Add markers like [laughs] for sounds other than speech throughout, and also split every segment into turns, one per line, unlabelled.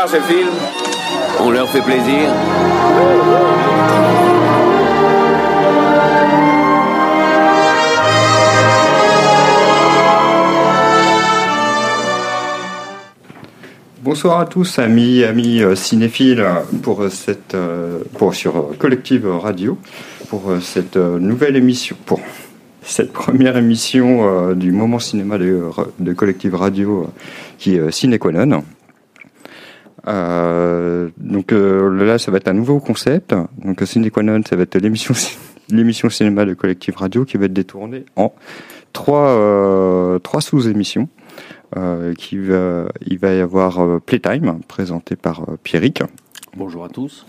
voir ce film. On leur fait plaisir.
Bonsoir à tous, amis, amis euh, cinéphiles, pour euh, cette, euh, pour, sur Collective Radio, pour cette nouvelle émission, pour cette première émission du moment cinéma de, de Collective Radio qui est Cinéquanon. donc là, ça va être un nouveau concept. Donc Cinéquanon, ça va être l'émission [laughs] l'émission cinéma de Collective Radio qui va être détournée en trois, trois sous-émissions. Euh, qui va, il va y avoir euh, Playtime, présenté par euh, Pierrick.
Bonjour à tous.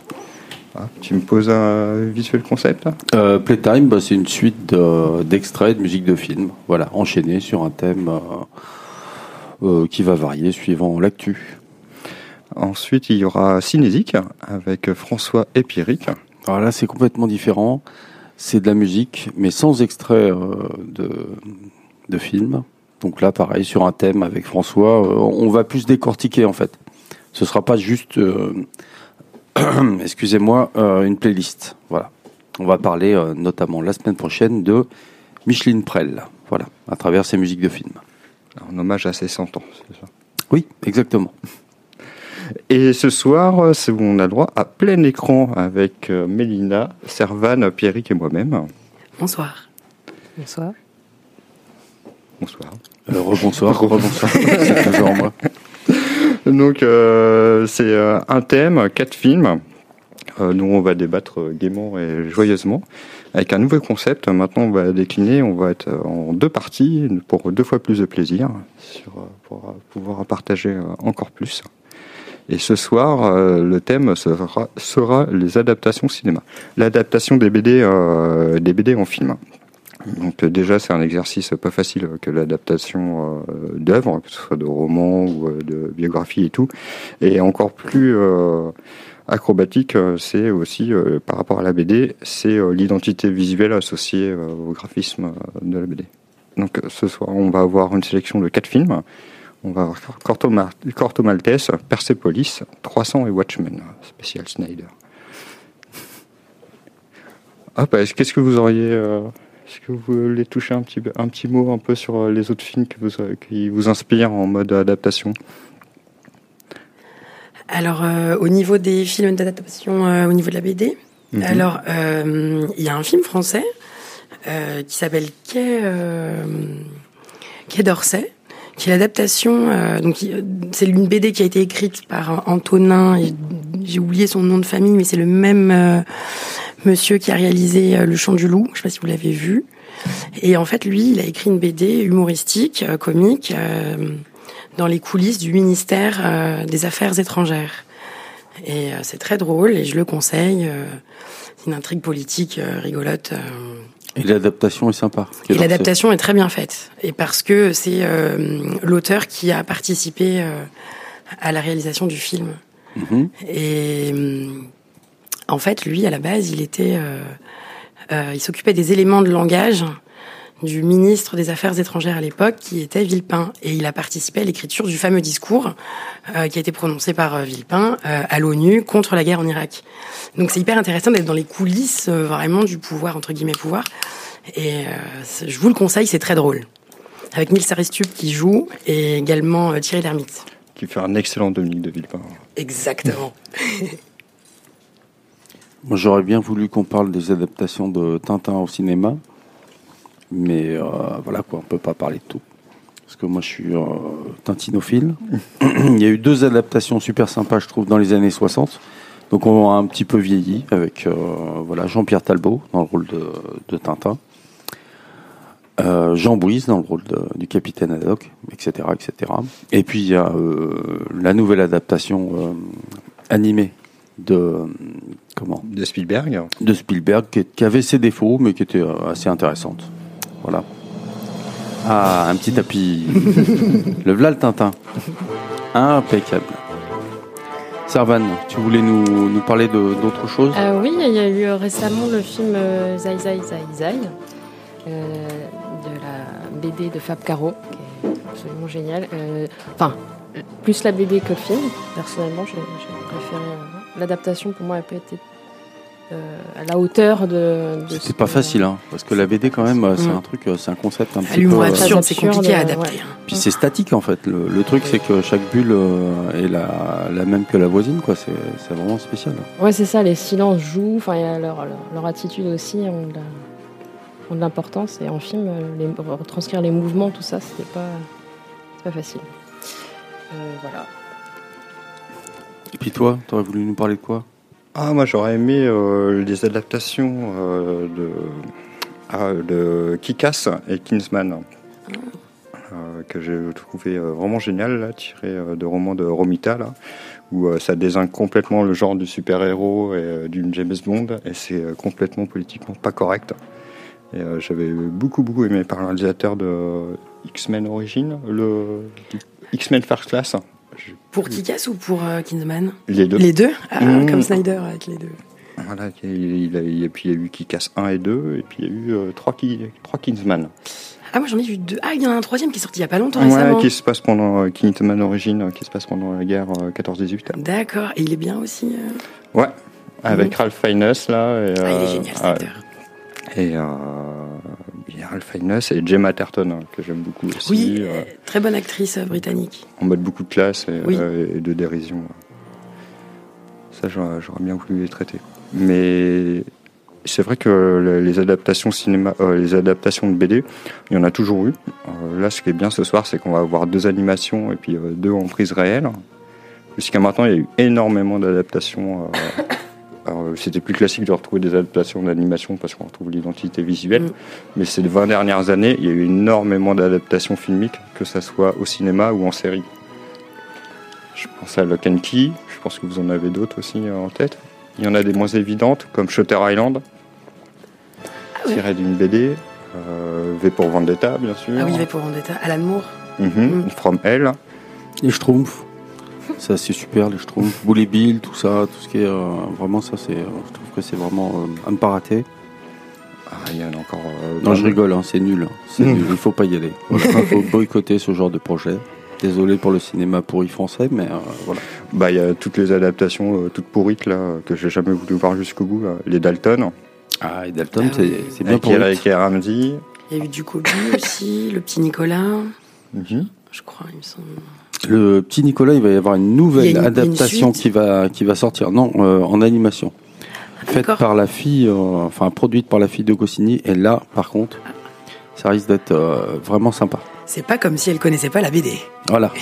Ah, tu me poses un visuel concept
Playtime, bah, c'est une suite d'extraits de, musique de film, voilà, enchaîné sur un thème qui va varier suivant l'actu.
Ensuite, il y aura Cinésique avec François et Pierrick.
Alors là, c'est complètement différent. C'est de la musique, mais sans extrait de, de film. Donc là, pareil, sur un thème avec François, euh, on va plus décortiquer en fait. Ce sera pas juste, euh, [clears throat] excusez-moi, euh, une playlist. Voilà. On va parler notamment la semaine prochaine de Micheline Prel, voilà, à travers ses musiques de films.
En hommage à ses 100 ans, c'est ça?
Oui, exactement.
Et ce soir, on a le droit à plein écran avec Mélina, Servan, Pierrick et moi-même.
Bonsoir. Bonsoir.
Bonsoir.
Euh, rebonsoir, [laughs] rebonsoir. c'est toujours moi. [laughs]
Donc, euh, c'est euh, un thème, quatre films. nous, on va débattre gaiement et joyeusement avec un nouveau concept. Maintenant, on va décliner, on va être en deux parties pour deux fois plus de plaisir, pour pouvoir partager encore plus. Et ce soir, le thème sera, les adaptations cinéma. L'adaptation des BD, des BD en film. Donc euh, déjà, c'est un exercice pas facile que l'adaptation euh, d'œuvres, que ce soit de romans ou euh, de biographies et tout. Et encore plus acrobatique, c'est aussi par rapport à la BD, c'est l'identité visuelle associée au graphisme de la BD. Donc ce soir, on va avoir une sélection de quatre films. On va avoir Corto, Maltese, Persepolis, 300 et Watchmen, spécial Snyder. Ah, bah, qu'est-ce que vous auriez est-ce que vous voulez toucher un petit, un petit mot un peu sur euh, les autres films euh, qui vous inspirent en mode adaptation?
Alors, euh, au niveau des films d'adaptation, au niveau de la BD, mhm. alors il y a un film français qui s'appelle Quai, Quai d'Orsay, l'adaptation. donc, c'est une BD qui a été écrite par Antonin. J'ai oublié son nom de famille, mais c'est le même monsieur qui a réalisé euh, Le Chant du Loup. Je sais pas si vous l'avez vu. Et en fait, lui, il a écrit une BD humoristique, euh, comique, euh, dans les coulisses du ministère des Affaires étrangères. Et c'est très drôle et je le conseille. c'est une intrigue politique rigolote.
Et l'adaptation est sympa.
Et l'adaptation est très bien faite. Et parce que c'est l'auteur qui a participé à la réalisation du film. Mm-hmm. Et en fait, lui, à la base, il était, euh, euh, il s'occupait des éléments de langage du ministre des Affaires étrangères à l'époque, qui était Villepin. Et il a participé à l'écriture du fameux discours euh, qui a été prononcé par Villepin à l'ONU contre la guerre en Irak. Donc c'est hyper intéressant d'être dans les coulisses vraiment du pouvoir, entre guillemets, pouvoir. Et je vous le conseille, c'est très drôle. Avec Nils Aristup qui joue et également Thierry Lhermitte.
Qui fait un excellent Dominique de Villepin.
Exactement. [laughs]
Moi, j'aurais bien voulu qu'on parle des adaptations de Tintin au cinéma, mais euh, voilà quoi, on peut pas parler de tout. Parce que moi, je suis euh, tintinophile. [clears throat] Il y a eu deux adaptations super sympas, je trouve, dans les années 60. Donc, on a un petit peu vieilli avec euh, voilà Jean-Pierre Talbot dans le rôle de, Tintin. Jean Bouise dans le rôle du capitaine Haddock, etc., etc. Et puis il y a la nouvelle adaptation animée de comment?
De Spielberg.
De Spielberg, qui, avait ses défauts, mais qui était assez intéressante. Voilà. Ah, un petit tapis. [laughs] le Vlal Tintin. Impeccable. Servan, tu voulais nous, nous parler d'autre chose?
Euh, Oui, il y a eu récemment le film euh, Zai Zai Zai Zai, de la BD de Fab Caro, qui est absolument génial. Euh, Enfin, plus la BD que le film. Personnellement, j'ai préféré euh, l'adaptation. Pour moi, n'a pas été euh, à la hauteur de. de ce
C'était pas
que-
facile, hein, parce que la BD quand même, euh, c'est un truc, euh, c'est un concept un petit peu.
l'humour
euh,
absurde, c'est compliqué à
ouais.
adapter. hein.
Puis c'est statique en fait. Le, le truc c'est que chaque bulle euh, est la, la même que la voisine, quoi. C'est vraiment spécial.
Ouais, c'est ça. Les silences jouent. Enfin, il y a leur, leur, leur attitude aussi ont de la- ont de l'importance. Et en film, euh, les, retranscrire les mouvements, tout ça, c'était pas, pas facile. Euh, voilà.
Et puis toi, t'aurais voulu nous parler de quoi?
Ah, moi j'aurais aimé euh, les adaptations euh, de, ah, de Kick-Ass et Kingsman. euh, que j'ai trouvé euh, vraiment génial, là, tiré de romans de Romita, où ça désigne complètement le genre du super-héros et d'une James Bond, et c'est complètement politiquement pas correct. Et j'avais beaucoup, beaucoup aimé par le réalisateur de X-Men Origins, le X-Men First Class.
Pour Kikas ou pour euh, Kingsman
Les deux.
Les deux ah,
Mmh.
Comme Snyder avec les deux.
Voilà, il, il a, et puis il y a eu qui casse 1 et 2, et puis il y a eu euh, 3, qui, trois Kingsman.
Ah, moi j'en ai vu deux. Ah, il y en a un troisième qui est sorti il y a pas longtemps récemment.
Ouais, qui se passe pendant euh, Kingsman Origin, euh, qui se passe pendant la guerre euh, 14-18.
D'accord. Et il est bien aussi. euh.
Ouais, avec Ralph Fiennes là. Et,
Ah, il est
euh,
génial cet acteur.
Et euh, y a Ralph Fiennes et Gemma Terton, hein, que j'aime beaucoup aussi.
Oui,
euh,
très bonne actrice euh, britannique.
en mode beaucoup de classe et,
Oui.
euh, et de dérision. Ça, j'aurais bien voulu les traiter. Mais c'est vrai que le- les adaptations cinéma, euh, les adaptations de BD, il y en a toujours eu. Euh, là, ce qui est bien ce soir, c'est qu'on va avoir deux animations et puis euh, deux en prise réelle. Jusqu'à maintenant, il y a eu énormément d'adaptations. [laughs] C'était plus classique de retrouver des adaptations d'animation parce qu'on retrouve l'identité visuelle.
Mm.
Mais ces 20 dernières années, il y a eu énormément d'adaptations filmiques, que ce soit au cinéma ou en série. Je pense à Lock and Key, je pense que vous en avez d'autres aussi en tête. Il y en a des moins évidentes, comme Shutter Island,
Ah oui.
tiré d'une BD, euh, V pour Vendetta, bien sûr.
Ah oui, va pour Vendetta. Alan Moore.
Mhm,
Mm.
From Hell.
Les Schtroumpfs. Ça c'est super les Schtroumpfs. Bully Bill, tout ça, tout ce qui est euh, vraiment ça c'est, euh, je trouve que c'est vraiment euh, à ne pas rater.
Ah, il y en a encore. euh,
Non, je rigole, hein, c'est nul. C'est
Mm.
nul, il faut pas y aller. Il faut boycotter ce genre de projet. Désolé pour le cinéma pourri français, mais euh, voilà.
Bah, il y a toutes les adaptations euh, toutes pourrites là, que j'ai jamais voulu voir jusqu'au bout. là. Les Dalton,
Ah, et Dalton,
Ah
c'est,
oui.
c'est bien
avec
pour
Eric et Ramsey.
Il y a eu du Kobe aussi, le petit Nicolas,
Mhm.
je crois, il me semble.
Le petit Nicolas, il va y avoir une nouvelle
une- une
adaptation qui va qui va sortir. Non, euh, en animation, faite
D'accord.
par la fille, euh, enfin produite par la fille de Goscinny. Et là, par contre, ça risque d'être euh, vraiment sympa.
C'est pas comme si elle connaissait pas la BD.
Voilà. [laughs]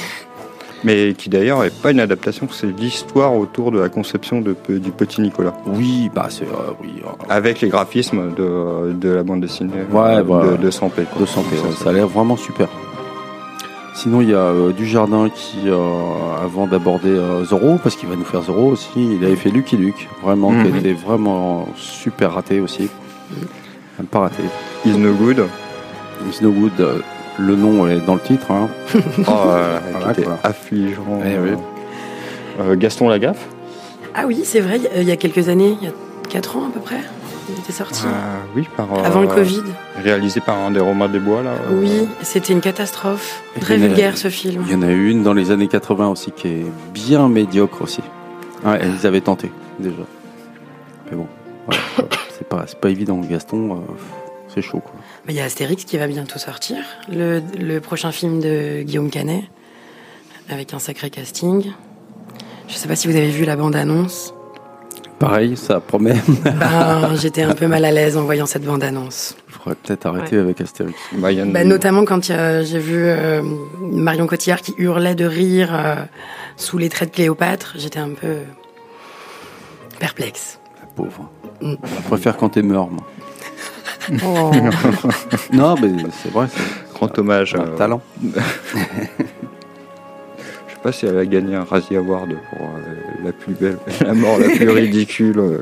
Mais qui d'ailleurs n'est pas une adaptation, c'est l'histoire autour de la conception de, du petit Nicolas.
Oui, bah c'est euh, oui. euh,
Avec les graphismes de, de la bande dessinée
Ouais, bah,
de, de Sampé. quoi.
de ouais,
ça-
ça a l'air vraiment super. Sinon, il y a euh, Dujardin qui, euh, avant d'aborder euh, Zorro, parce qu'il va nous faire Zorro aussi, il avait fait Lucky Luke, vraiment, qui
Mhm.
était vraiment super raté aussi. Pas raté.
Is no good.
Miss No Good, euh, le nom est dans le titre. Hein. [laughs]
Oh, [laughs] euh, qui était affligeant.
Eh oui.
Euh, Gaston Lagaffe.
Ah oui, c'est vrai, il y a quelques années, il y a 4 ans à peu près, il était sorti.
Ah, oui, par, euh,
Avant le Covid.
Réalisé par un des Romains des Bois là. euh,
Oui, c'était une catastrophe.
Et
Très
a-
vulgaire ce film.
Il y en a eu une dans les années 80 aussi qui est bien médiocre aussi. Ouais, ils avaient tenté déjà. Mais bon, voilà, [laughs] c'est pas, pas évident. Gaston, euh, c'est chaud quoi.
Mais Il y a Astérix qui va bientôt sortir, le, le prochain film de Guillaume Canet, avec un sacré casting. Je sais pas si vous avez vu la bande-annonce.
Pareil, ça promet. [laughs]
Ben, J'étais un peu mal à l'aise en voyant cette bande-annonce.
Il faudrait peut-être arrêter avec Astérix.
bah, il y en a-
Bah, notamment quand a- j'ai vu euh, Marion Cotillard qui hurlait de rire euh, sous les traits de Cléopâtre, j'étais un peu perplexe.
La pauvre.
Mm.
Je préfère quand t'es mort, moi. [laughs]
Oh. [laughs]
Non, mais c'est vrai, c'est
Grand hommage.
un
euh,
talent.
Je sais pas si elle a gagné un Razzie Award pour euh, la plus belle, [laughs] la mort la plus ridicule. [laughs]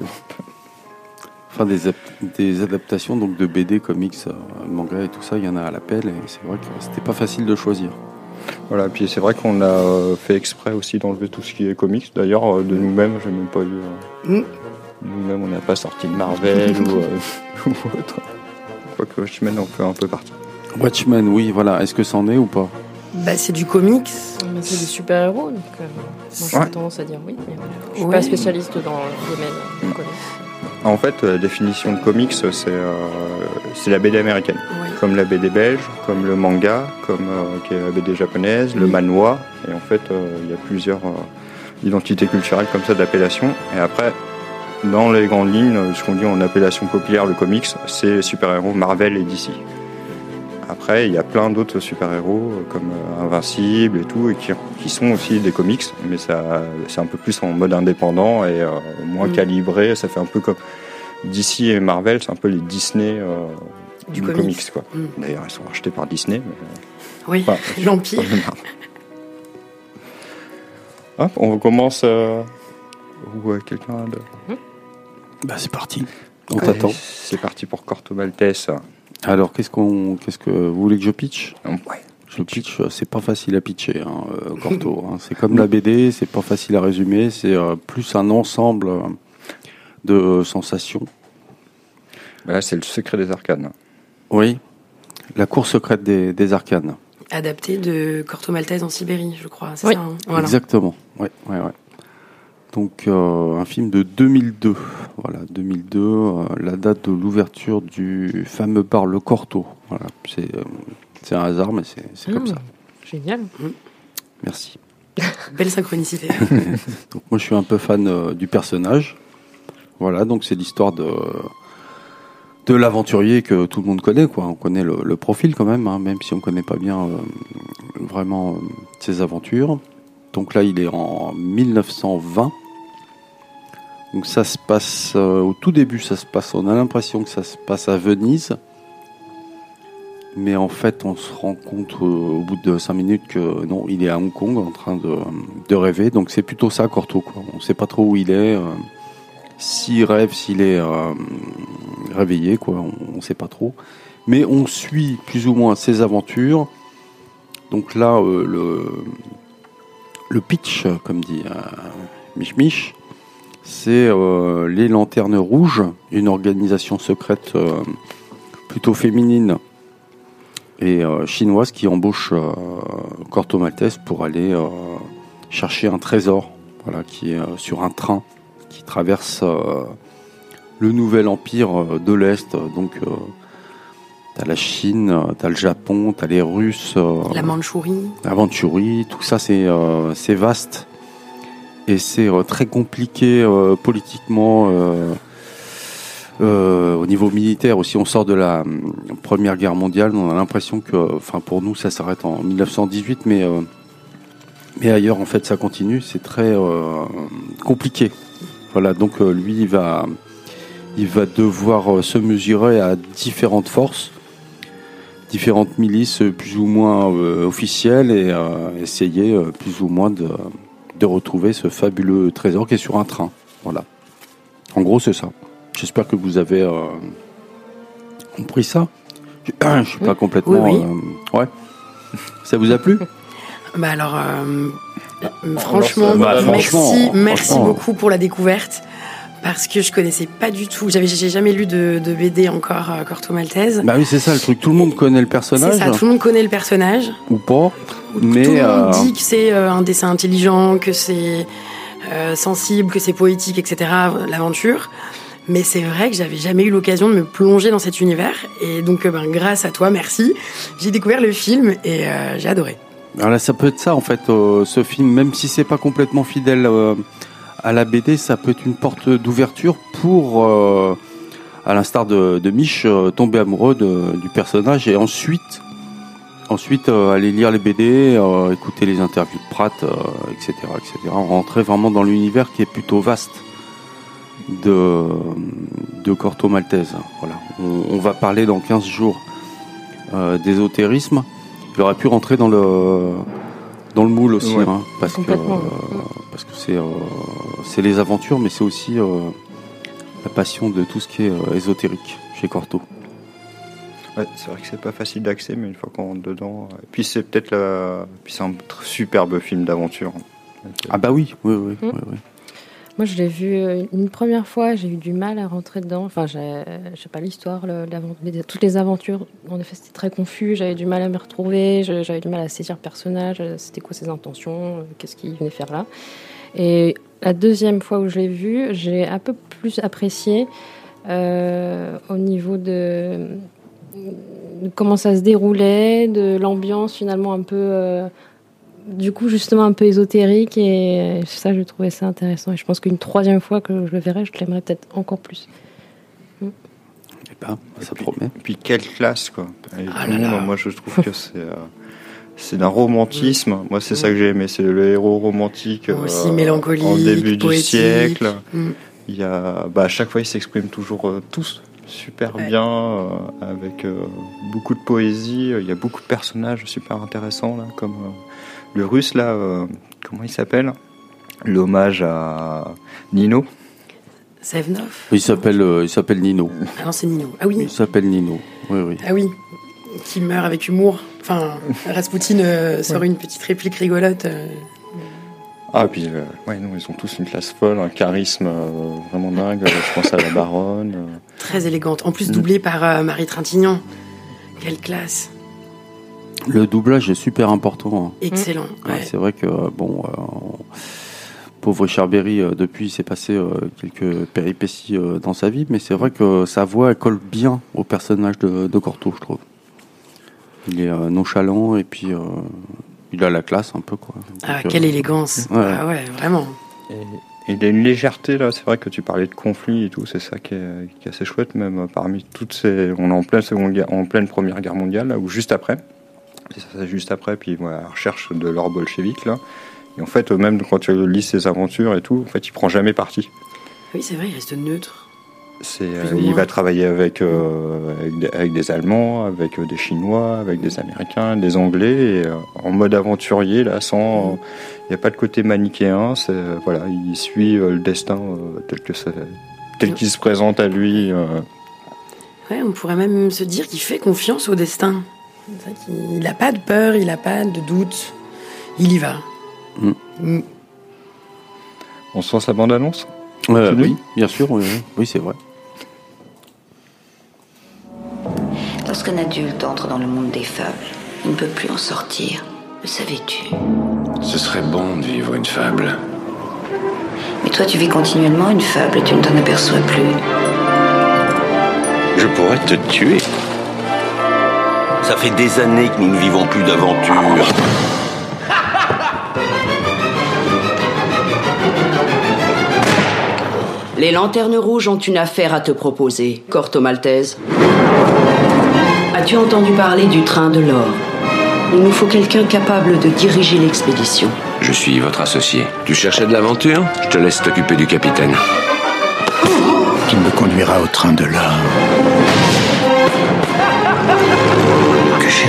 Enfin, des, ap- des adaptations donc de BD, comics, euh, manga et tout ça, il y en a à l'appel et c'est vrai que c'était pas facile de choisir.
Voilà, puis c'est vrai qu'on a euh, fait exprès aussi d'enlever tout ce qui est comics. D'ailleurs, euh, de nous-mêmes, j'ai même pas eu. euh,
Mm.
Nous-mêmes, on n'a pas sorti de Marvel [laughs] ou, euh, ou autre. Quoique Watchmen en fait un peu partie.
Watchmen, oui, voilà. Est-ce que c'en est ou pas?
Bah, c'est du comics.
Mais c'est des super-héros, donc euh, moi
Ouais.
tendance à dire oui. Mais voilà. Je suis
Ouais.
pas spécialiste dans le domaine
Mm.
du comics.
En fait, la définition de comics, c'est euh, c'est la BD américaine.
Ouais.
Comme la BD belge, comme le manga, comme euh, qui est la BD japonaise, le
Mm.
manhwa. Et en fait, euh, il y a plusieurs euh, identités culturelles comme ça d'appellation. Et après, dans les grandes lignes, euh, ce qu'on dit en appellation populaire, le comics, c'est les super-héros Marvel et DC. Après, il y a plein d'autres super-héros euh, comme euh, Invincible et tout, et qui, qui sont aussi des comics, mais ça, c'est un peu plus en mode indépendant et euh, moins
Mm.
calibré. Ça fait un peu comme DC et Marvel, c'est un peu les Disney euh,
Du
du,
comics.
comics. quoi.
Mm.
D'ailleurs, ils sont rachetés par Disney. Mais,
Oui,
Enfin, [laughs]
l'Empire. [laughs]
Hop, on commence. Euh, ou euh, quelqu'un a de...
Bah, c'est parti. On t'attend.
C'est parti pour Corto Maltese.
Alors, qu'est-ce qu'on, qu'est-ce que vous voulez que je pitch?
Ouais.
Je pitch, c'est pas facile à pitcher, hein, euh, Corto. [laughs] hein. C'est comme la BD, c'est pas facile à résumer. C'est euh, plus un ensemble euh, de sensations.
Bah Là, c'est le secret des arcanes.
Oui. La cour secrète des, des arcanes.
Adapté de Corto Maltese en Sibérie, je crois. C'est
Oui.
ça. hein? Voilà.
Exactement. Ouais, ouais, ouais. Donc euh, un film de 2002. Voilà, 2002, euh, la date de l'ouverture du fameux bar Le Corto. Voilà, c'est euh, c'est un hasard, mais c'est comme
Ah,
ça.
Génial.
Merci. [laughs]
Belle synchronicité. [laughs]
Donc moi je suis un peu fan euh, du personnage. Voilà, donc c'est l'histoire de de l'aventurier que tout le monde connaît, quoi. On connaît le, le profil quand même, hein, même si on connaît pas bien euh, vraiment euh, ses aventures. Donc là, il est en 1920. Donc ça se passe euh, au tout début, ça se passe. On a l'impression que ça se passe à Venise, mais en fait, on se rend compte euh, au bout de cinq minutes que non, il est à Hong Kong en train de, de rêver. Donc c'est plutôt ça, Corto. Quoi. On ne sait pas trop où il est. euh, s'il rêve, s'il est réveillé. On ne sait pas trop. Mais on suit plus ou moins ses aventures. Donc là, le, le pitch, comme dit Mich Mich, c'est euh, les Lanternes Rouges, une organisation secrète euh, plutôt féminine et euh, chinoise qui embauche Corto Maltese pour aller chercher un trésor, voilà, qui est sur un train qui traverse le nouvel empire de l'Est. Donc, t'as la Chine, t'as le Japon, t'as les Russes,
La Mandchourie.
la Mandchourie, tout ça c'est c'est vaste et c'est euh, très compliqué euh, politiquement euh, au niveau militaire aussi. On sort de la Première Guerre mondiale, on a l'impression que, enfin pour nous ça s'arrête en 1918, mais mais ailleurs en fait ça continue. C'est très compliqué. Voilà, donc lui il va il va devoir se mesurer à différentes forces différentes milices plus ou moins officielles et essayer plus ou moins de, de retrouver ce fabuleux trésor qui est sur un train. Voilà. En gros, c'est ça. J'espère que vous avez euh, compris ça. Je, [clears throat] je suis pas complètement.
Oui,
euh, ouais. Ça vous a plu?
Bah alors, euh, franchement,
Bah,
merci,
franchement,
merci
franchement.
beaucoup pour la découverte. Parce que je connaissais pas du tout, j'avais j'ai jamais lu de, de BD encore euh, Corto Maltese.
Bah oui, c'est ça le truc. Tout le monde connaît le
c'est
personnage
ça, tout le monde connaît le personnage.
ou pas, mais
tout le monde
euh,
dit que c'est euh, un dessin intelligent, que c'est sensible, que c'est poétique, etc. L'aventure. Mais c'est vrai que j'avais jamais eu l'occasion de me plonger dans cet univers. Et donc, ben, grâce à toi, merci. J'ai découvert le film et euh, j'ai adoré.
Alors là, ça peut être ça en fait, euh, ce film, même si c'est pas complètement fidèle euh, à la BD, ça peut être une porte d'ouverture pour, euh, à l'instar de, de Mich, euh, tomber amoureux de- du personnage et ensuite, ensuite euh, aller lire les BD, euh, écouter les interviews de Pratt, euh, etc., etc. Rentrer vraiment dans l'univers qui est plutôt vaste de, de Corto Maltese. Voilà, on, on va parler dans 15 jours euh, d'ésotérisme il aurait pu rentrer dans le dans le moule aussi,
Ouais.
hein, parce que euh, parce que c'est euh, c'est les aventures, mais c'est aussi euh, la passion de tout ce qui est euh, ésotérique chez Corto.
Ouais, c'est vrai que c'est pas facile d'accès, mais une fois qu'on rentre dedans. Et puis c'est peut-être la... puis c'est un superbe film d'aventure. Euh,
Ah bah oui, oui, oui,
Mm.
oui, oui.
Moi, je l'ai vu euh, une première fois, j'ai eu du mal à rentrer dedans. Enfin, je sais pas l'histoire, toutes les aventures. En effet, c'était très confus. J'avais du mal à me retrouver. J'avais du mal à saisir le personnage. C'était quoi ses intentions Qu'est-ce qu'il venait faire là Et la deuxième fois où je l'ai vu, j'ai un peu plus apprécié euh, au niveau de, comment ça se déroulait, de l'ambiance finalement un peu, euh, du coup justement un peu ésotérique et ça je trouvais ça intéressant et je pense qu'une troisième fois que je le verrai, je l'aimerais peut-être encore plus.
Mm. Eh ben, ça promet.
Puis quelle classe quoi. Ah moi je trouve que c'est euh, c'est d'un romantisme. Moi, c'est ça que j'ai aimé. C'est le héros romantique.
aussi mélancolique.
En début du siècle. Mm. Il y a, bah, à chaque fois, ils s'expriment toujours tous super bien, euh, avec euh, beaucoup de poésie. Il y a beaucoup de personnages super intéressants, là, comme euh, le russe, là, comment il s'appelle? L'hommage à Nino.
Sevnov
Il s'appelle il s'appelle Nino.
Ah non, c'est Nino. Ah oui.
Il s'appelle Nino. Oui, oui.
Ah oui. Qui meurt avec humour. Enfin, Rasputin sort une petite réplique rigolote.
Ah, puis, euh, ouais, non, ils ont tous une classe folle, un charisme euh, vraiment dingue. Je pense à la baronne. Euh.
Très élégante. En plus, doublée par Marie Trintignant. Quelle classe.
Le doublage est super important. Hein.
Excellent.
c'est vrai que, bon, pauvre Richard Berry, depuis, il s'est passé quelques péripéties dans sa vie, mais c'est vrai que sa voix, elle colle bien au personnage de, de Corto, je trouve. Il est nonchalant et puis il a la classe un peu quoi.
Ah, quelle euh, élégance. Ouais. Ah ouais, vraiment.
Et, il a une légèreté là, c'est vrai que tu parlais de conflit et tout, c'est ça qui est, assez chouette même parmi toutes ces on est en pleine seconde en pleine première guerre mondiale là ou juste après. C'est ça, juste après puis voilà, la recherche de l'or bolchevique là. Et en fait même quand tu lis ses aventures et tout, en fait, il prend jamais parti.
Oui, c'est vrai, il reste neutre.
Euh, il va travailler avec, euh, avec, des, Allemands, avec euh, des Chinois, avec des Américains, des Anglais, et, en mode aventurier, là, sans. Il n'y a pas de côté manichéen, voilà, il suit le destin tel que tel qu'il se présente à lui.
Ouais, on pourrait même se dire qu'il fait confiance au destin. Il n'a pas de peur, il n'a pas de doute. Il y va. Mm.
Mm. On sent sa bande-annonce
Oui, bien sûr, oui, oui c'est vrai.
Lorsqu'un adulte entre dans le monde des fables, il ne peut plus en sortir. Le savais-tu?
Ce serait bon de vivre une fable.
Mais toi, tu vis continuellement une fable et tu ne t'en aperçois plus.
Je pourrais te tuer. Ça fait des années que nous ne vivons plus d'aventure. [laughs]
Les lanternes rouges ont une affaire à te proposer, Corto Maltese. As-tu entendu parler du train de l'or? Il nous faut quelqu'un capable de diriger l'expédition.
Je suis votre associé. Tu cherchais de l'aventure? Je te laisse t'occuper du capitaine.
Qui me conduira au train de l'or?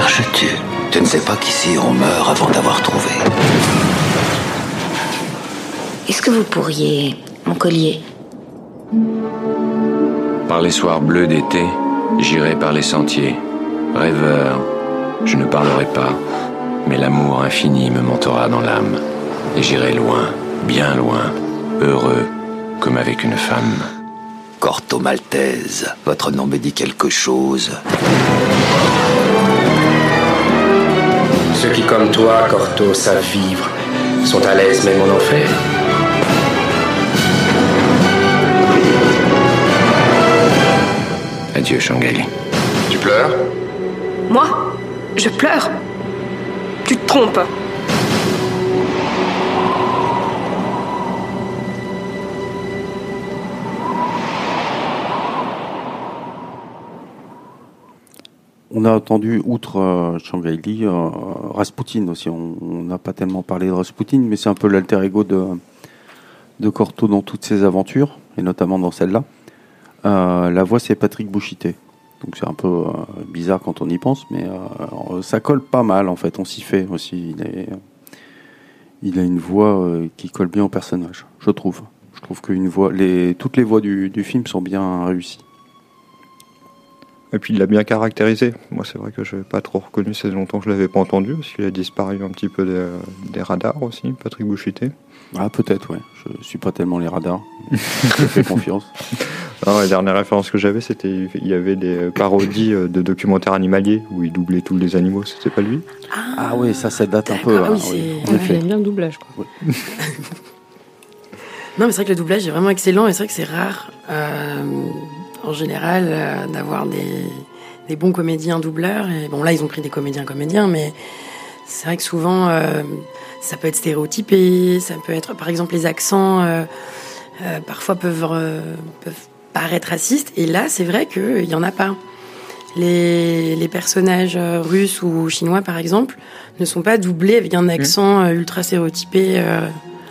Cherches-tu Tu ne sais pas qu'ici on meurt avant d'avoir trouvé.
Est-ce que vous pourriez, mon collier
Par les soirs bleus d'été, j'irai par les sentiers Rêveur, je ne parlerai pas, mais l'amour infini me montera dans l'âme, et j'irai loin, bien loin, heureux, comme avec une femme.
Corto Maltese, votre nom me dit quelque chose.
Ceux qui, comme toi, Corto, savent vivre, sont à l'aise même en enfer.
Adieu, Shanghai.
Tu pleures?
Moi? Je pleure Tu te trompes.
On a entendu, outre euh, Shanghai Li, euh, Rasputin aussi. On n'a pas tellement parlé de Rasputin, mais c'est un peu l'alter ego de, de Corto dans toutes ses aventures, et notamment dans celle-là. Euh, la voix, c'est Patrick Bouchité. Donc c'est un peu euh, bizarre quand on y pense, mais ça colle pas mal en fait. On s'y fait aussi. Il, a une voix qui colle bien au personnage, je trouve. Je trouve que toutes les voix du, film sont bien réussies.
Et puis il l'a bien caractérisé. Moi, c'est vrai que je n'avais pas trop reconnu, c'est longtemps que je l'avais pas entendu, parce qu'il a disparu un petit peu des, des radars aussi, Patrick Bouchité.
Ah, peut-être, ouais. Je suis pas tellement les radars. je fais confiance.
Non, [laughs] la dernière référence que j'avais, c'était il y avait des parodies euh, de documentaires animaliers où il doublait tous les animaux. C'était pas lui?
Ah, oui, ça, ça date un peu.
Ah
hein,
oui,
effet.
J'aime bien le doublage. Quoi. [laughs]
Non, mais c'est vrai que le doublage est vraiment excellent et c'est vrai que c'est rare, euh, en général, euh, d'avoir des, des bons comédiens doubleurs. Et bon, là, ils ont pris des comédiens comédiens, mais c'est vrai que souvent, euh, ça peut être stéréotypé, ça peut être, par exemple, les accents, euh, parfois peuvent, peuvent paraître racistes. Et là, c'est vrai qu'il y en a pas. Les, les personnages russes ou chinois, par exemple, ne sont pas doublés avec un accent euh, ultra stéréotypé.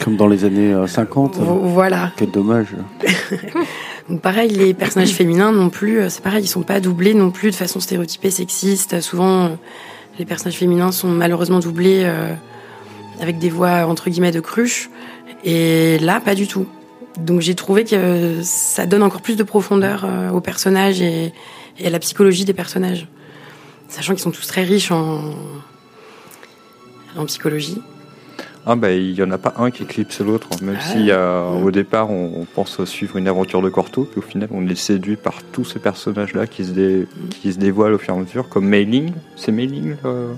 Comme dans les années euh, 50.
Vo- voilà.
Quel dommage. [laughs]
Donc pareil, les personnages féminins non plus, euh, c'est pareil, ils sont pas doublés non plus de façon stéréotypée, sexiste. Souvent, euh, les personnages féminins sont malheureusement doublés euh, avec des voix entre guillemets de cruche. Et là, pas du tout. Donc j'ai trouvé que euh, ça donne encore plus de profondeur euh, aux personnages et, à la psychologie des personnages. Sachant qu'ils sont tous très riches en psychologie.
Ah bah il y en a pas un qui éclipse l'autre, même
Ah
si euh, au départ on, on pense suivre une aventure de Corto, puis au final on est séduit par tous ces personnages-là qui se dé- qui se dévoilent au fur et à mesure, comme Mei Ling, c'est Mei Ling euh,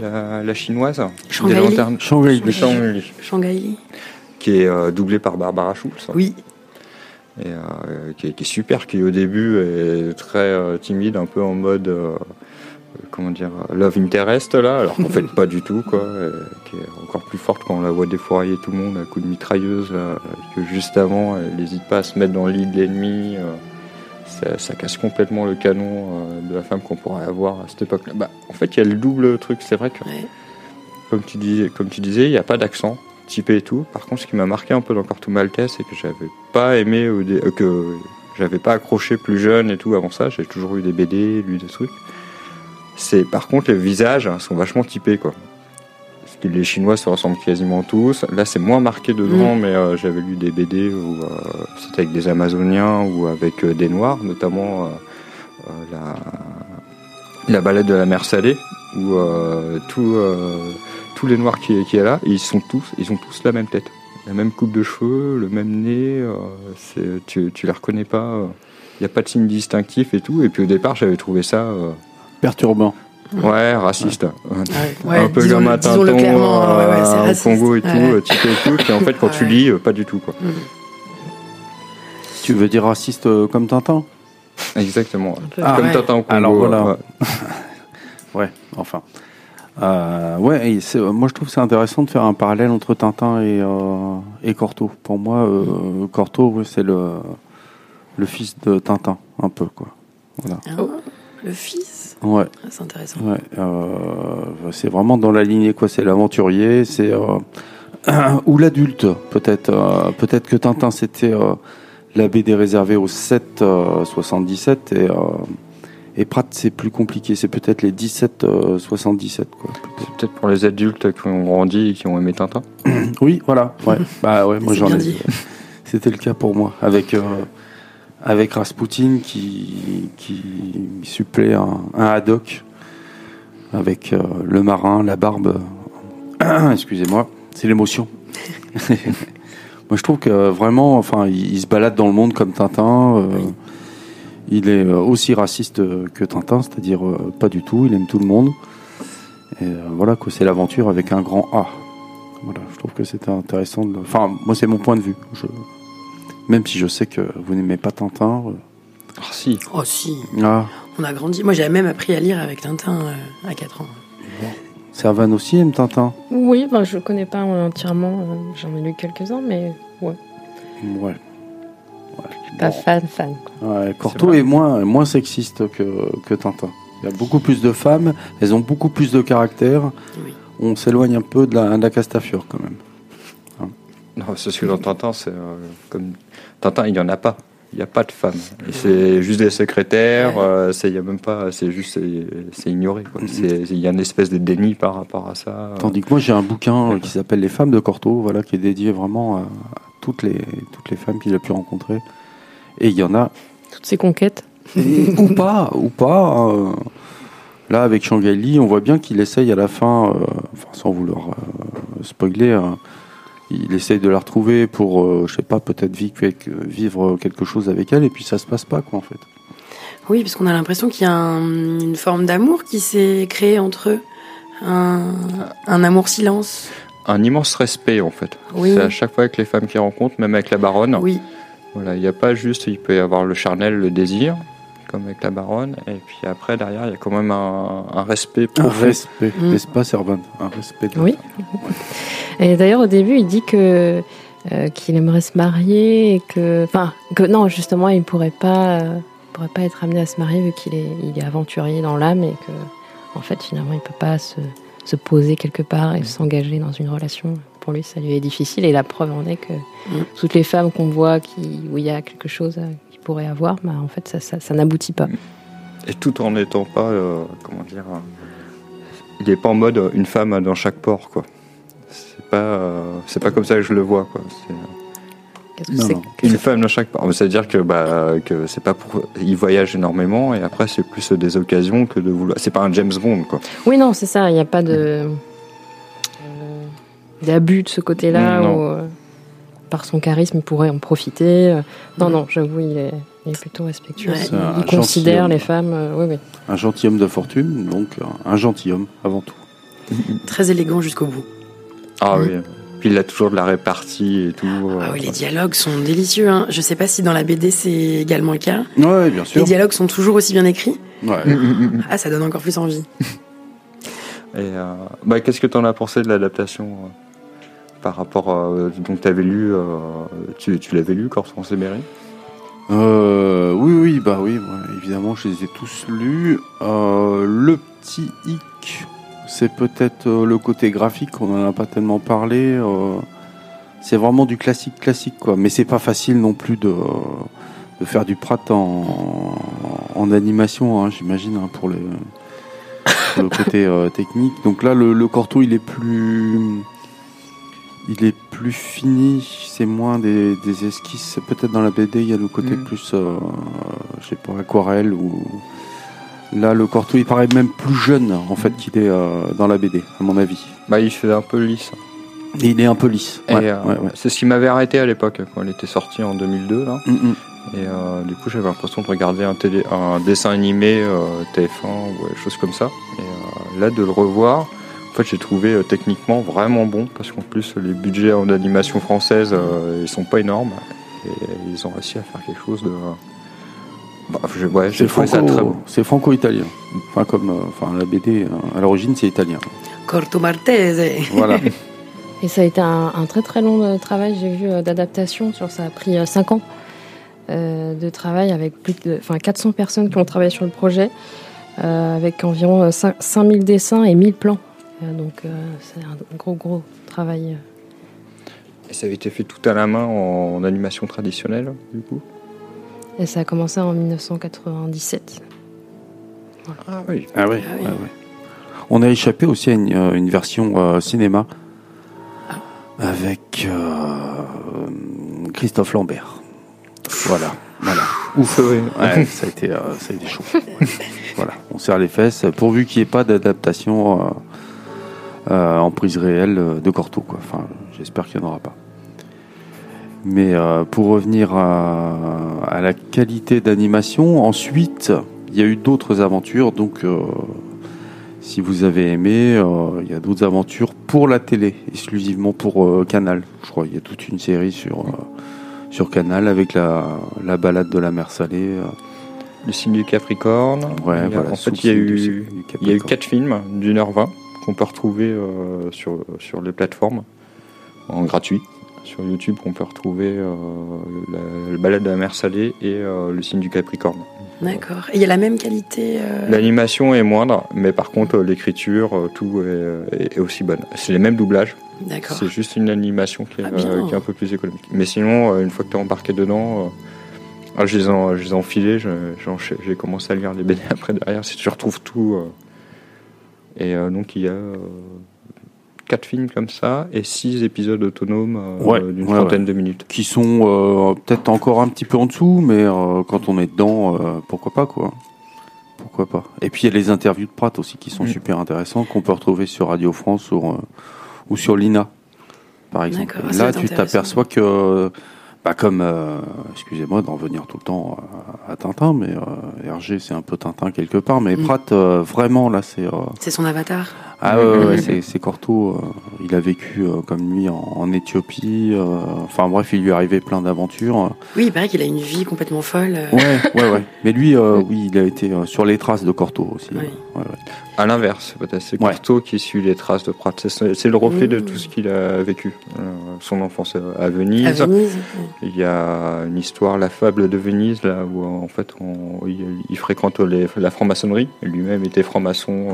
la, la chinoise
Shanghai
des
Li.
lanternes-
Shanghai
qui est euh, doublée par Barbara Schulz.
Oui.
Et, euh, qui, est, qui est super, qui au début est très euh, timide, un peu en mode euh, comment dire love interest là, alors qu'en fait pas du tout quoi, et qui est encore plus forte quand on la voit défourailler tout le monde à coup de mitrailleuse, là, que juste avant elle n'hésite pas à se mettre dans le lit de l'ennemi. euh, ça, ça casse complètement le canon euh, de la femme qu'on pourrait avoir à cette époque-là. Bah, en fait, il y a le double truc. C'est vrai que, comme tu disais, comme tu disais, il n'y a pas d'accent typé et tout. Par contre, ce qui m'a marqué un peu dans Corto Maltese, c'est que j'avais pas aimé euh, que j'avais pas accroché plus jeune et tout avant ça. J'ai toujours eu des BD, lu des trucs. C'est par contre les visages sont vachement typés quoi. Parce que les Chinois se ressemblent quasiment tous. Là, c'est moins marqué dedans, mais euh, j'avais lu des BD où euh, c'était avec des Amazoniens ou avec euh, des Noirs, notamment la, la balade de la mer Salée, où tout, tous les Noirs qui, qui est là, ils sont tous, ils ont tous la même tête, la même coupe de cheveux, le même nez. tu, tu les reconnais pas. Il n'y a pas de signe distinctif et tout. Et puis au départ, j'avais trouvé ça. Euh,
Perturbant.
Ouais, raciste.
Ouais,
un peu
disons-
comme un Tinton
clairement, ouais, ouais,
euh, au. Congo et tout,
Ouais.
euh, typé et tout. Puis en fait, quand tu lis, euh, pas du tout. quoi.
Tu veux dire raciste euh, comme Tintin?
Exactement. Comme
Ah,
Tintin au Congo.
Alors voilà.
ouais. [laughs]
ouais, enfin. Euh, ouais, et moi je trouve que c'est intéressant de faire un parallèle entre Tintin et, euh, et Corto. Pour moi, euh, Corto, ouais, c'est le, le fils de Tintin, un peu quoi. Voilà.
Ah, le fils?
Ouais.
Ah, C'est intéressant.
Ouais, euh, c'est vraiment dans la lignée quoi. C'est l'aventurier, c'est euh, [clears throat] ou l'adulte peut-être. euh, peut-être que Tintin c'était euh, la BD réservée aux 7 euh, 77 et euh, et Pratt c'est plus compliqué. C'est peut-être les 17 euh, 77 quoi.
C'est peut-être pour les adultes qui ont grandi et qui ont aimé Tintin. [clears throat]
Oui, voilà. Ouais. [laughs] bah ouais, moi j'en ai.
dit. [laughs]
C'était le cas pour moi avec euh, avec Rasputin qui qui supplée un, un haddock avec euh, le marin, la barbe. [clears throat] Excusez-moi, c'est l'émotion. [laughs] moi je trouve que vraiment, enfin, il, il se balade dans le monde comme Tintin. euh, Il est aussi raciste que Tintin, c'est-à-dire euh, pas du tout. Il aime tout le monde. Et voilà que c'est l'aventure avec un grand A. Voilà, je trouve que c'était intéressant. De... Enfin, moi, c'est mon point de vue. Je... Même si je sais que vous n'aimez pas Tintin. euh,
Ah si.
Oh si.
Ah,
On a grandi. Moi, j'avais même appris à lire avec Tintin euh, à 4 ans.
Servan aussi aime Tintin.
Oui, ben, je connais pas entièrement. euh, J'en ai lu quelques-uns, mais ouais.
Ouais.
Je suis pas fan, fan.
Ouais, Corto est, moins, moins sexiste que, que Tintin. Il y a beaucoup plus de femmes, elles ont beaucoup plus de caractère. On s'éloigne un peu de la, de la Castafiore quand même.
Non, c'est ce que Tintin, c'est euh, comme Tintin, il n'y en a pas. Il n'y a pas de femmes. C'est juste des secrétaires. euh, c'est il y a même pas. C'est juste c'est, ignoré. C'est- Il y a une espèce de déni par rapport à ça.
Tandis que moi j'ai un bouquin euh, qui s'appelle Les femmes de Corto, voilà, qui est dédié vraiment à, toutes les, toutes les femmes qu'il a pu rencontrer. Et il y en a
Toutes ces conquêtes.
Et- ou pas, ou pas. euh, là, avec Shanghai Lee, on voit bien qu'il essaye à la fin, euh, enfin, sans vouloir euh, spoiler, hein, il essaye de la retrouver pour, euh, je sais pas, peut-être vivre, vivre quelque chose avec elle, et puis ça se passe pas, quoi, en fait.
Oui, parce qu'on a l'impression qu'il y a un- une forme d'amour qui s'est créée entre eux. Un, un amour silence.
Un immense respect en fait.
Oui.
C'est à chaque fois avec les femmes qu'ils rencontrent, même avec la baronne.
Oui.
Voilà, il n'y a pas juste, il peut y avoir le charnel, le désir, comme avec la baronne, et puis après derrière il y a quand même un, un respect
Un
profond.
respect,
Mm.
n'est-ce pas, Servan Un respect. de-
Oui. Et d'ailleurs, au début, il dit que euh, qu'il aimerait se marier et que, enfin, que non, justement, il pourrait pas, euh, pourrait pas être amené à se marier vu qu'il est, il est aventurier dans l'âme et que, en fait, finalement, il peut pas se, se poser quelque part et s'engager dans une relation. Pour lui, ça lui est difficile et la preuve en est que toutes les femmes qu'on voit qui, où il y a quelque chose euh, pourrait avoir, bah, en fait, ça, ça, ça n'aboutit pas.
Et tout en n'étant pas, euh, comment dire, euh, il n'est pas en mode euh, une femme dans chaque port, quoi. C'est pas, euh, c'est pas comme ça que je le vois, quoi. C'est, euh,
Qu'est-ce que
Non,
c'est
non.
que
Une femme dans chaque part. C'est-à-dire que, bah, que c'est pas pour. Il voyage énormément et après, c'est plus des occasions que de vouloir. C'est pas un James Bond, quoi.
Oui, non, c'est ça. Il n'y a pas de d'abus de ce côté-là.
Non.
où, euh, par son charisme, il pourrait en profiter. Euh, Non, non, j'avoue, il est, il est plutôt respectueux.
Ouais.
Il, considère les femmes. euh, oui, oui.
Un gentilhomme de fortune, donc euh, un gentilhomme avant tout.
Très élégant jusqu'au bout.
Ah oui. Puis il a toujours de la répartie et tout. euh,
Ah oui, les dialogues sont délicieux. Hein. Je sais pas si dans la BD c'est également le cas.
Ouais, bien sûr.
Les dialogues sont toujours aussi bien écrits.
Ouais. [laughs]
Ah, ça donne encore plus envie.
Et euh, bah, qu'est-ce que tu en as pensé de l'adaptation euh, par rapport à. donc, tu avais lu. euh, tu l'avais lu, Corson Séméry
Euh, oui, oui, bah oui, évidemment, je les ai tous lus. Euh, le petit hic, c'est peut-être euh, le côté graphique, on en a pas tellement parlé. euh, c'est vraiment du classique, classique, quoi. Mais c'est pas facile non plus de, de faire du prat en, en animation, hein, j'imagine, hein, pour, pour le côté euh, technique. Donc là, le, le Corto, il est plus il est plus fini, c'est moins des, des esquisses. Peut-être dans la BD, il y a le côté
Mm.
plus, euh, je sais pas, aquarelle ou. Là, le Corto, il paraît même plus jeune en fait qu'il est euh, dans la BD, à mon avis.
Bah, il fait un peu lisse.
Et il est un peu lisse. Ouais,
euh,
ouais, ouais.
C'est ce qui m'avait arrêté à l'époque, quand elle était sortie en 2002. Là.
Mm, mm.
Et euh, du coup, j'avais l'impression de regarder un, télé, un dessin animé euh, TF1 ou des choses comme ça. Et euh, là, de le revoir, en fait, j'ai trouvé euh, techniquement vraiment bon parce qu'en plus, les budgets en animation française, euh, ils sont pas énormes. Et ils ont réussi à faire quelque chose de. Bah, je- ouais, j'ai
C'est
trouvé ça très
franco-
bon.
c'est franco-italien. Enfin, comme, euh, enfin, la BD, euh, à l'origine, c'est italien.
Corto Maltese.
Voilà. [laughs]
Et ça a été un, un très très long travail, j'ai vu, d'adaptation. Sur, ça a pris 5 ans euh, de travail avec plus de enfin, 400 personnes qui ont travaillé sur le projet, euh, avec environ euh, 5 5000 dessins et 1000 plans. Euh, donc euh, c'est un gros gros travail. euh.
Et ça avait été fait tout à la main en, animation traditionnelle, du coup?
Et ça a commencé en 1997.
Ah oui.
Ah ouais, ouais, ouais. On a échappé aussi à une, euh, une version euh, cinéma avec euh, Christophe Lambert. Voilà, voilà. Ouf, ouais, ça a été, euh, ça a été chaud. [laughs] Voilà, on serre les fesses pourvu qu'il n'y ait pas d'adaptation euh, en prise réelle euh, de Corto, quoi. Enfin, j'espère qu'il n'y en aura pas. Mais euh, pour revenir à, à la qualité d'animation, ensuite, il y a eu d'autres aventures. Donc, euh, si vous avez aimé, il y a d'autres aventures pour la télé, exclusivement pour Canal. Je crois qu'il y a toute une série sur, sur Canal avec la, la balade de la mer salée.
Le signe du Capricorne.
Ouais, voilà,
en fait, il y a eu,
du
il y a eu
Capricorne.
quatre films d'une heure vingt qu'on peut retrouver euh, sur, sur les plateformes en gratuit. Sur YouTube, on peut retrouver euh, la, le balade de la mer salée et euh, le signe du Capricorne.
D'accord. Et il y a la même qualité.
L'animation est moindre, mais par contre, l'écriture, tout est, aussi bonne. C'est les mêmes doublages.
D'accord.
C'est juste une animation qui est,
Ah, bien.
qui est un peu plus économique. Mais sinon, une fois que tu es embarqué dedans, ah, je, les ai, je les ai enfilés, j'ai commencé à lire les [laughs] BD après derrière, si tu retrouves tout. Et euh, donc il y a euh, quatre films comme ça et six épisodes autonomes euh,
Ouais,
d'une
ouais,
trentaine
ouais.
de minutes.
Qui sont euh, peut-être encore un petit peu en dessous, mais euh, quand on est dedans, euh, pourquoi pas quoi. Pourquoi pas. Et puis il y a les interviews de Pratt aussi qui sont
Mm.
super intéressantes, qu'on peut retrouver sur Radio France ou, euh, ou sur l'INA, par exemple. Là, tu t'aperçois que, bah, comme, euh, excusez-moi d'en revenir tout le temps à, à Tintin, mais euh, Hergé c'est un peu Tintin quelque part, mais
Mm.
Pratt, euh, vraiment là, c'est. euh,
C'est son avatar.
ah ouais, ouais, ouais, c'est, c'est Corto. euh, il a vécu euh, comme lui en, en Éthiopie. euh, enfin bref, il lui est arrivé plein d'aventures.
Oui, il paraît qu'il a une vie complètement folle. euh,
Ouais, ouais, ouais. [laughs] Mais lui, euh, oui, il a été euh, sur les traces de Corto aussi. Ouais, ouais.
À l'inverse, peut-être c'est
Ouais.
Cousteau qui suit les traces de Pratt. C'est, le reflet de
Mmh.
tout ce qu'il a vécu. Euh, son enfance à Venise.
À Venise,
Il y a une histoire, la fable de Venise, là où en fait on- il, il fréquente les- la franc-maçonnerie. Lui-même était franc-maçon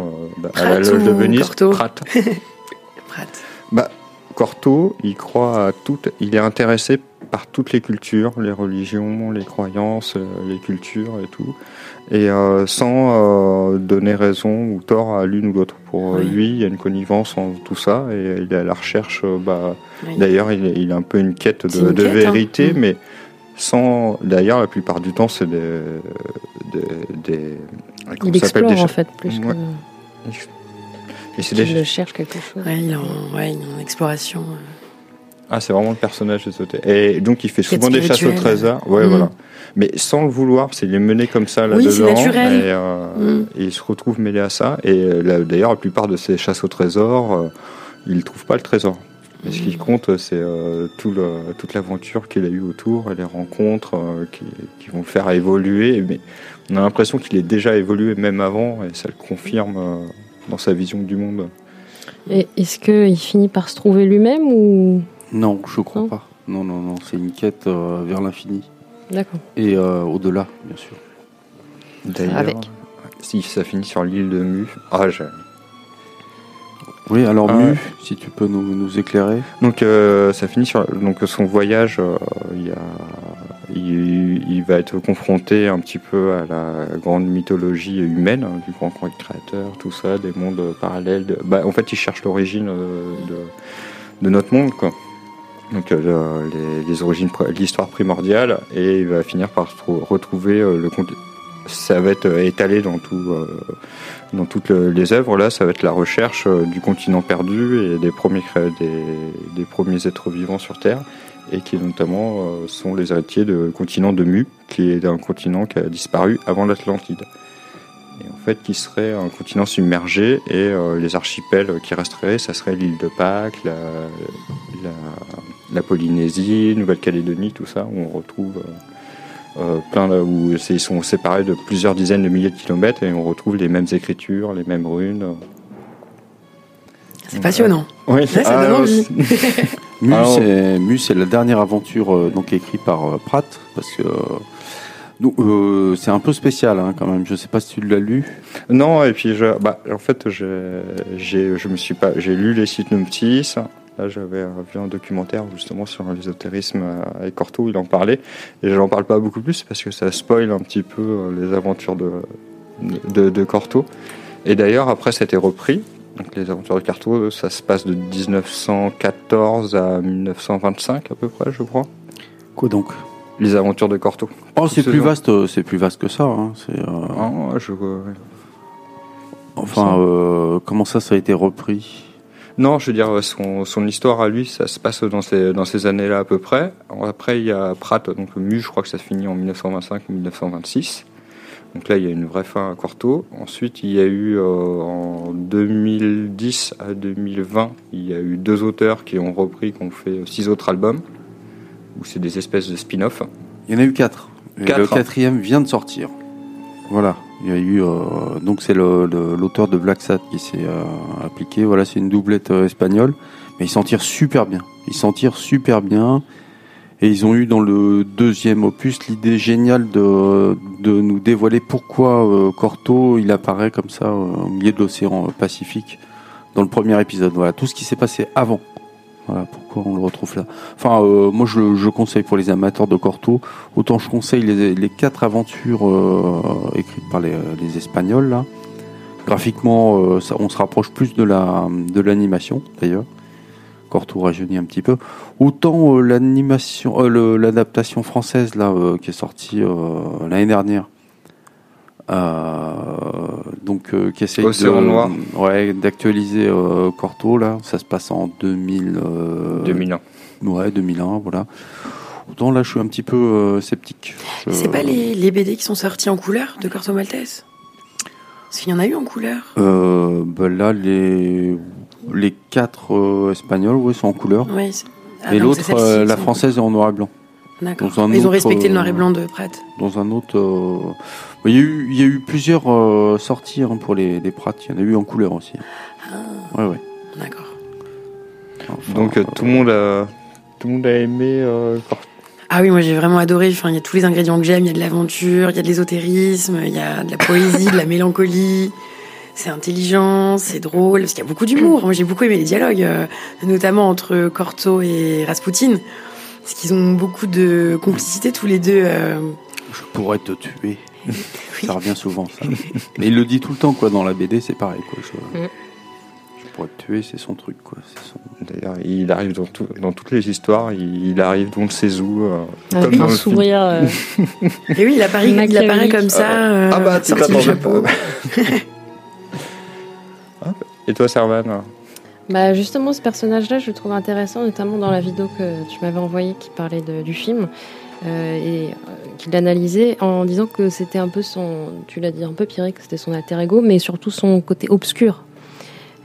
euh, à la
Pratt
loge de Venise.
Cortot
Pratt. [laughs]
Pratt.
Bah, Cortot, il croit à toutes, il est intéressé par toutes les cultures, les religions, les croyances, euh, les cultures et tout, et euh, sans euh, donner raison ou tort à l'une ou l'autre. Pour euh,
Oui.
lui, il y a une connivence en tout ça, et il est à la recherche. bah,
Oui.
D'ailleurs, il, a un peu une quête de,
une
de
quête, hein.
vérité,
Mm.
mais sans. D'ailleurs, la plupart du temps, c'est des, des, des- comment
Il
ça s'appelle
explore
déjà
en fait plus
Ouais.
que
Et c'est des-
cherche quelque chose.
Ouais, il est en, ouais, il est en exploration.
Ah, c'est vraiment le personnage de sauter. Et donc, il fait souvent des chasses au trésor. Ouais,
Mm.
voilà. Mais sans le vouloir, parce qu'il est mené comme ça là
Oui,
dedans.
c'est naturel.
Et, euh,
Mm.
et il se retrouve mêlé à ça. Et euh, d'ailleurs, la plupart de ces chasses au trésor, euh, il ne trouve pas le trésor. Et ce
Mm.
qui compte, c'est euh, tout toute l'aventure qu'il a eue autour et les rencontres euh, qui, qui vont le faire évoluer. Mais on a l'impression qu'il est déjà évolué même avant, et ça le confirme euh, dans sa vision du monde.
Et est-ce qu'il finit par se trouver lui-même ou?
Non, je crois
Non.
pas. Non, non, non. C'est une quête euh, vers l'infini.
D'accord.
Et euh, au-delà, bien sûr.
D'ailleurs,
Avec.
si ça finit sur l'île de Mu, ah, j'ai-
Oui, alors
Ah
Mu,
ouais.
si tu peux nous, nous éclairer.
Donc euh, ça finit sur donc son voyage. euh, il, y a, il, il va être confronté un petit peu à la grande mythologie humaine hein, du grand créateur, tout ça, des mondes parallèles. de- bah, en fait, il cherche l'origine euh, de, de notre monde, quoi. Donc euh, le- les, origines, l'histoire primordiale, et il va finir par trou- retrouver euh, le compte. Ça va être euh, étalé dans tout, dans toutes le- les œuvres. Là, ça va être la recherche du continent perdu et des premiers des, des premiers êtres vivants sur Terre, et qui notamment sont les héritiers du continent de Mu, qui est un continent qui a disparu avant l'Atlantide. Et en fait, qui serait un continent submergé, et les archipels qui resteraient, ça serait l'île de Pâques, la, la Polynésie, Nouvelle-Calédonie, tout ça, où on retrouve euh, euh, plein de, où ils sont séparés de plusieurs dizaines de milliers de kilomètres et on retrouve les mêmes écritures, les mêmes runes.
C'est passionnant.
Oui,
Ouais, ça
ah,
donne envie. [laughs]
Mu, c'est, la dernière aventure euh, donc écrite par euh, Pratt, parce que euh, euh, c'est un peu spécial hein, quand même. Je sais pas si tu l'as lu.
Non, et puis je, bah, en fait, j'ai, j'ai, je me suis pas, j'ai lu les synopsis. Là, j'avais euh, vu un documentaire justement sur l'ésotérisme euh, avec Corto, il en parlait, et je n'en parle pas beaucoup plus parce que ça spoil un petit peu euh, les aventures de, de, de Corto. Et d'ailleurs, après, ça a été repris. Donc, les aventures de Corto, ça se passe de 1914 à 1925 à peu près, je crois.
Quoi donc?
Les aventures de Corto.
Oh, c'est plus vaste, euh, c'est plus vaste que ça. hein, C'est, euh,
Ah, je-
enfin, euh, comment ça, ça a été repris?
Non, je veux dire, son, son histoire à lui, ça se passe dans ces, dans ces années-là à peu près. Après, il y a Pratt, donc le Mu, je crois que ça se finit en 1925 ou 1926. Donc là, il y a une vraie fin à Corto. Ensuite, il y a eu euh, en 2010 à 2020, il y a eu deux auteurs qui ont repris, qui ont fait six autres albums, où c'est des espèces de spin-off.
Il y en a eu quatre. Et
Quatre.
le quatrième vient de sortir. Voilà. Il y a eu euh, donc c'est l'auteur de Black Sat qui s'est euh, appliqué. Voilà, c'est une doublette euh, espagnole, mais ils s'en tirent super bien. Ils s'en tirent super bien. Et ils ont eu dans le deuxième opus l'idée géniale de, de nous dévoiler pourquoi euh, Corto il apparaît comme ça euh, au milieu de l'océan Pacifique dans le premier épisode. Voilà, tout ce qui s'est passé avant. Voilà pourquoi on le retrouve là. Enfin, euh, moi je, je conseille pour les amateurs de Corto, autant je conseille les, les quatre aventures euh, écrites par les, les Espagnols là. Graphiquement, euh, ça, on se rapproche plus de la de l'animation d'ailleurs. Corto rajeunit un petit peu. Autant euh, l'animation, euh, l'adaptation française là euh, qui est sortie euh, l'année dernière. Euh, donc euh, qui essaye
Océan
de,
Noir.
ouais, d'actualiser euh, Corto là. Ça se passe en 2000. euh,
2001.
Ouais, 2001, voilà. Autant là, je suis un petit peu euh, sceptique. Je-
C'est pas les, les BD qui sont sortis en couleur de Corto Maltese? Parce qu'il y en a eu en couleur.
Euh, bah là, les, les quatre euh, espagnols, ouais, sont en couleur.
Ah,
et l'autre, euh, la française, est en noir et blanc.
D'accord. Ils ont respecté le noir et
euh,
blanc de Pratt.
Dans un autre. euh, Il y, a eu- il y a eu plusieurs euh, sorties hein, pour les, les Pratt. Il y en a eu en couleur aussi. Ouais, ouais.
D'accord.
Donc euh, tout le monde a tout le monde a aimé euh.
Ah oui, moi j'ai vraiment adoré. Enfin, il y a tous les ingrédients que j'aime. Il y a de l'aventure, il y a de l'ésotérisme, il y a de la poésie, de la mélancolie. C'est intelligent, c'est drôle, parce qu'il y a beaucoup d'humour. Moi j'ai beaucoup aimé les dialogues, euh, notamment entre Corto et Rasputin. Parce qu'ils ont beaucoup de complicité tous les deux. euh,
Je pourrais te tuer. [laughs] Ça revient souvent, ça. Mais il le dit tout le temps, quoi. Dans la BD, c'est pareil, quoi. Je,
Mm.
je pourrais te tuer, c'est son truc, quoi. Son-
D'ailleurs, il arrive dans, tout- dans toutes les histoires, il, il arrive on ne sait où. euh,
Avec
comme dans
un sourire. euh, [laughs]
Et oui, il apparaît, il apparaît comme ça, euh,
Ah bah, tu t'attendais pas. [laughs] Et toi, Servan
Bah justement, ce personnage-là, je le trouve intéressant, notamment dans la vidéo que tu m'avais envoyée qui parlait de- du film euh, et euh, qu'il analysait en disant que c'était un peu son, tu l'as dit un peu Pierre, que c'était son alter ego, mais surtout son côté obscur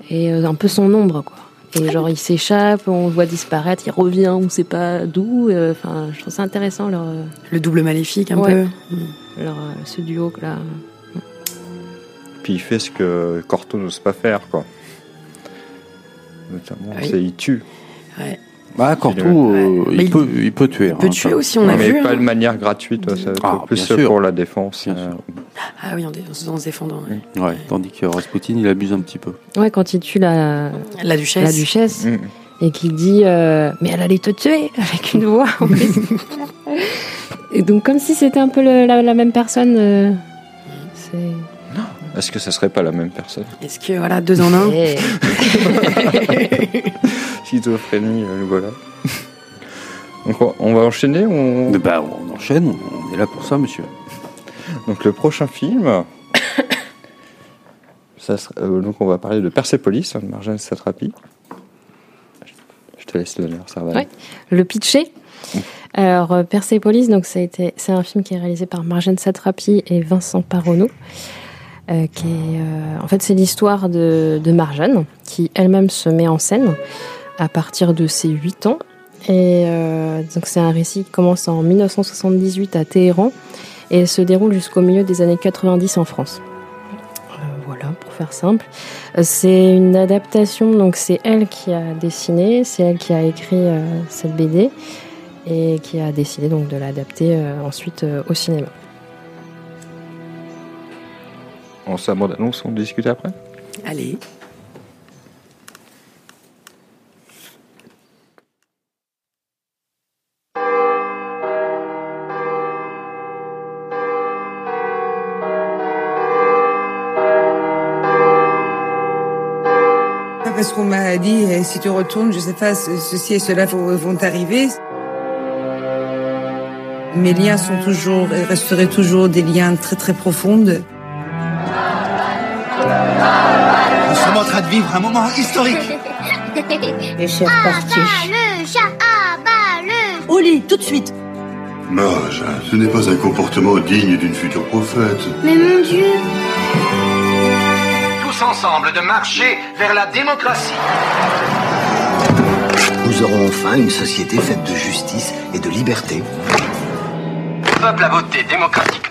et euh, un peu son ombre, quoi. Et genre, il s'échappe, on le voit disparaître, il revient, on sait pas d'où. euh, Enfin, je trouve ça intéressant leur
Le double maléfique, un
Ouais.
peu.
leur euh, ce duo là.
Puis il fait ce que Corto n'ose pas faire, quoi. Notamment,
Oui.
c'est il tue.
Ouais.
Bah, Corto, euh,
Mais
il,
il-
peut, il peut tuer.
il peut
hein,
tuer
ça.
aussi, on a
mais
vu,
pas
hein.
de manière gratuite, ça
Ah,
plus
bien sûr.
pour la défense.
Bien
euh,
Ah oui, en, dé- en se défendant. ouais.
Ouais, tandis que Rasputin, il abuse un petit peu.
Ouais, quand il tue la
La duchesse.
la duchesse
Mm.
et qu'il dit euh, mais elle allait te tuer [laughs] avec une voix en plus. [laughs] et donc comme si c'était un peu le- la, la même personne euh, c'est
Est-ce que ça serait pas la même personne
Est-ce que, voilà, deux en un
Eh. [laughs]
Schizophrénie, euh, le voilà. Donc on- on va enchaîner on...
Bah, on enchaîne, on, est là pour ça, monsieur.
Donc le prochain film, [coughs] ça sera- euh, donc on va parler de Persepolis, hein, de Marjane Satrapi. Je te laisse l'honneur, ça va.
Ouais. le pitché alors euh, Persepolis donc ça a été c'est un film qui est réalisé par Marjane Satrapi et Vincent Parono euh, euh, en fait c'est l'histoire de, Marjane qui elle-même se met en scène à partir de ses 8 ans et euh, donc c'est un récit qui commence en 1978 à Téhéran et se déroule jusqu'au milieu des années 90 en France. Voilà, pour faire simple. C'est une adaptation, donc c'est elle qui a dessiné, c'est elle qui a écrit cette BD et qui a décidé donc de l'adapter ensuite au cinéma.
On sa bande annonce, on discute après
Allez.
Parce qu'on m'a dit, eh, si tu retournes, je sais pas, ce- ceci et cela vont vont t'arriver. Mes liens sont toujours, et resteraient toujours des liens très très profonds.
Train de vivre un moment historique.
Et c'est reparti.
le chat, abat le
Au lit, tout de suite.
Mage, ce n'est pas un comportement digne d'une future prophète.
Mais mon Dieu
Tous ensemble de marcher vers la démocratie.
Nous aurons enfin une société faite de justice et de liberté.
Le peuple a voté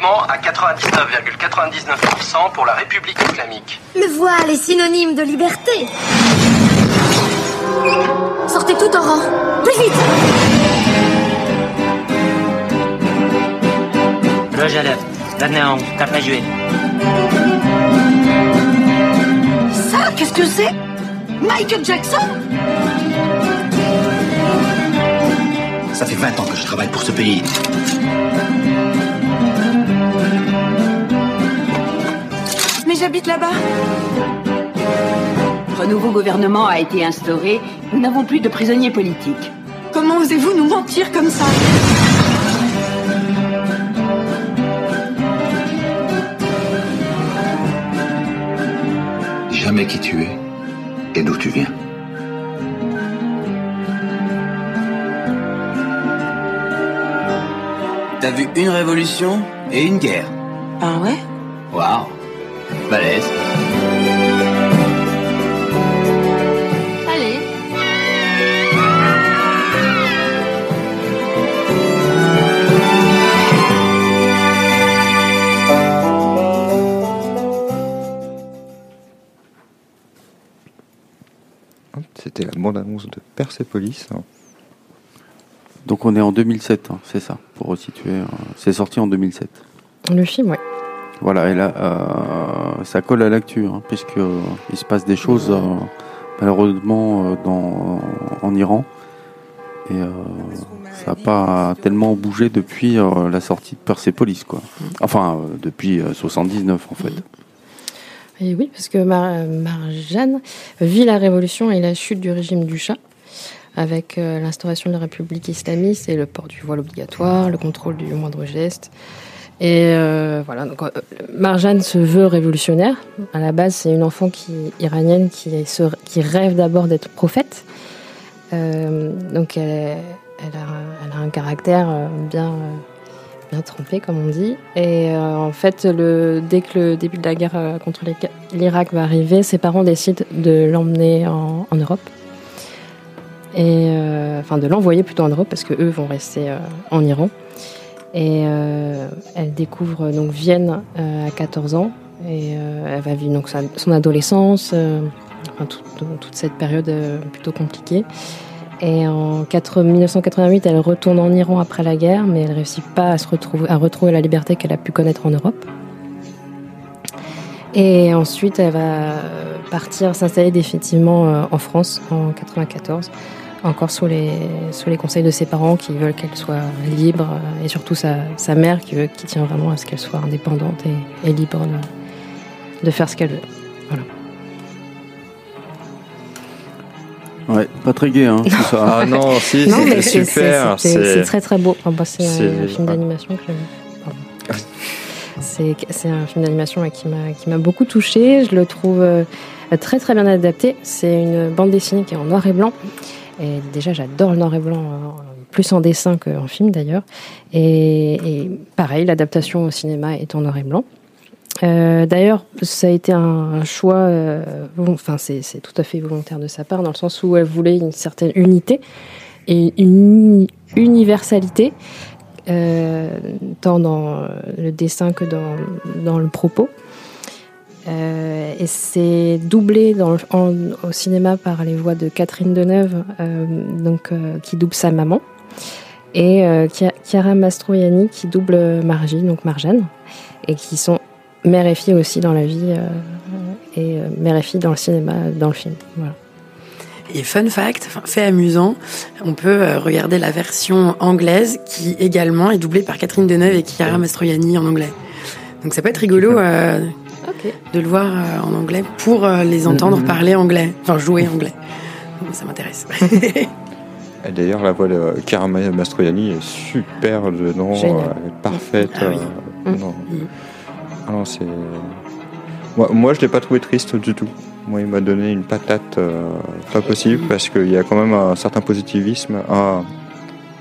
à 99,99% pour la République islamique.
Le voile est synonyme de liberté. Sortez tout en rang. Plus vite
Roger Love, 21 t'as pas joué.
Ça, qu'est-ce que c'est? Michael Jackson?
Ça fait 20 ans que je travaille pour ce pays.
Mais j'habite là-bas.
Notre nouveau gouvernement a été instauré. Nous n'avons plus de prisonniers politiques.
Comment osez-vous nous mentir comme ça?
Jamais qui tu es et d'où tu viens.
T'as vu une révolution et une guerre.
Ah ouais?
Waouh. Balèze.
Allez.
C'était la bande-annonce de Persepolis.
Donc on est en 2007, hein, c'est ça, pour resituer. euh, C'est sorti en 2007.
Le film, ouais.
Voilà, et là, euh, ça colle à l'actu, hein, puisque euh, il se passe des choses euh, malheureusement dans, en Iran. Et ça n'a pas tellement bougé depuis la sortie de Persepolis, quoi. Enfin, euh, depuis euh, 79, en fait.
Et oui, parce que Mar- Marjane vit la révolution et la chute du régime du Shah, avec l'instauration de la République islamiste et le port du voile obligatoire, le contrôle du moindre geste. Et euh, voilà, donc euh, Marjane se veut révolutionnaire. À la base, c'est une enfant qui, iranienne qui, se- qui rêve d'abord d'être prophète. Euh, donc elle, elle a, un caractère bien, bien trempé, comme on dit. Et en fait, le, dès que le début de la guerre contre l'Irak- va arriver, ses parents décident de l'emmener en, en Europe. Et enfin, de l'envoyer plutôt en Europe parce que eux vont rester en Iran. Et euh, elle découvre donc Vienne euh, à 14 ans et euh, elle va vivre donc son adolescence, toute cette période plutôt compliquée. Et en 4 1988, elle retourne en Iran après la guerre, mais elle réussit pas à retrouver, à retrouver la liberté qu'elle a pu connaître en Europe. Et ensuite, elle va partir s'installer définitivement en France en 94, encore sous les, sous les conseils de ses parents qui veulent qu'elle soit libre, euh, et surtout sa, sa mère qui, veut, qui tient vraiment à ce qu'elle soit indépendante et, et libre de, de faire ce qu'elle veut. Voilà.
Ouais, pas très gai, hein, tout [laughs] ça.
Ah non, si, c'était
c'est-
super.
c'est- C'est c'est très très beau. Enfin, moi, c'est un film d'animation que j'aime. C'est c'est un film d'animation qui m'a qui m'a beaucoup touché. Je le trouve euh, très très bien adapté. C'est une bande dessinée qui est en noir et blanc. Et déjà, j'adore le noir et blanc, euh, plus en dessin qu'en film d'ailleurs. Et, pareil, l'adaptation au cinéma est en noir et blanc. Euh, D'ailleurs, ça a été un, choix, euh, enfin c'est tout à fait volontaire de sa part, dans le sens où elle voulait une certaine unité et une uni- universalité, euh, tant dans le dessin que dans le propos. Euh, et c'est doublé dans le- en- au cinéma par les voix de Catherine Deneuve, euh, donc, euh, qui double sa maman, et Chia- Chiara Mastroianni qui double Margie, donc Marjane, et qui sont mère et fille aussi dans la vie, et mère et fille dans le cinéma, dans le film. Voilà.
Et fun fact, enfin, fait amusant, on peut regarder la version anglaise qui également est doublée par Catherine Deneuve et Chiara Mastroianni en anglais. Donc ça peut être rigolo euh, de le voir euh, en anglais pour euh, les entendre
Mhm.
parler anglais, enfin jouer anglais. Donc, ça m'intéresse. [laughs]
D'ailleurs, la voix de Chiara Mastroianni est super dedans, euh, parfaite.
Ah oui.
euh,
Mm.
non. Ah non, c'est. Moi, moi, je l'ai pas trouvé triste du tout. Moi, il m'a donné une patate euh, pas possible parce qu'il y a quand même un certain positivisme, un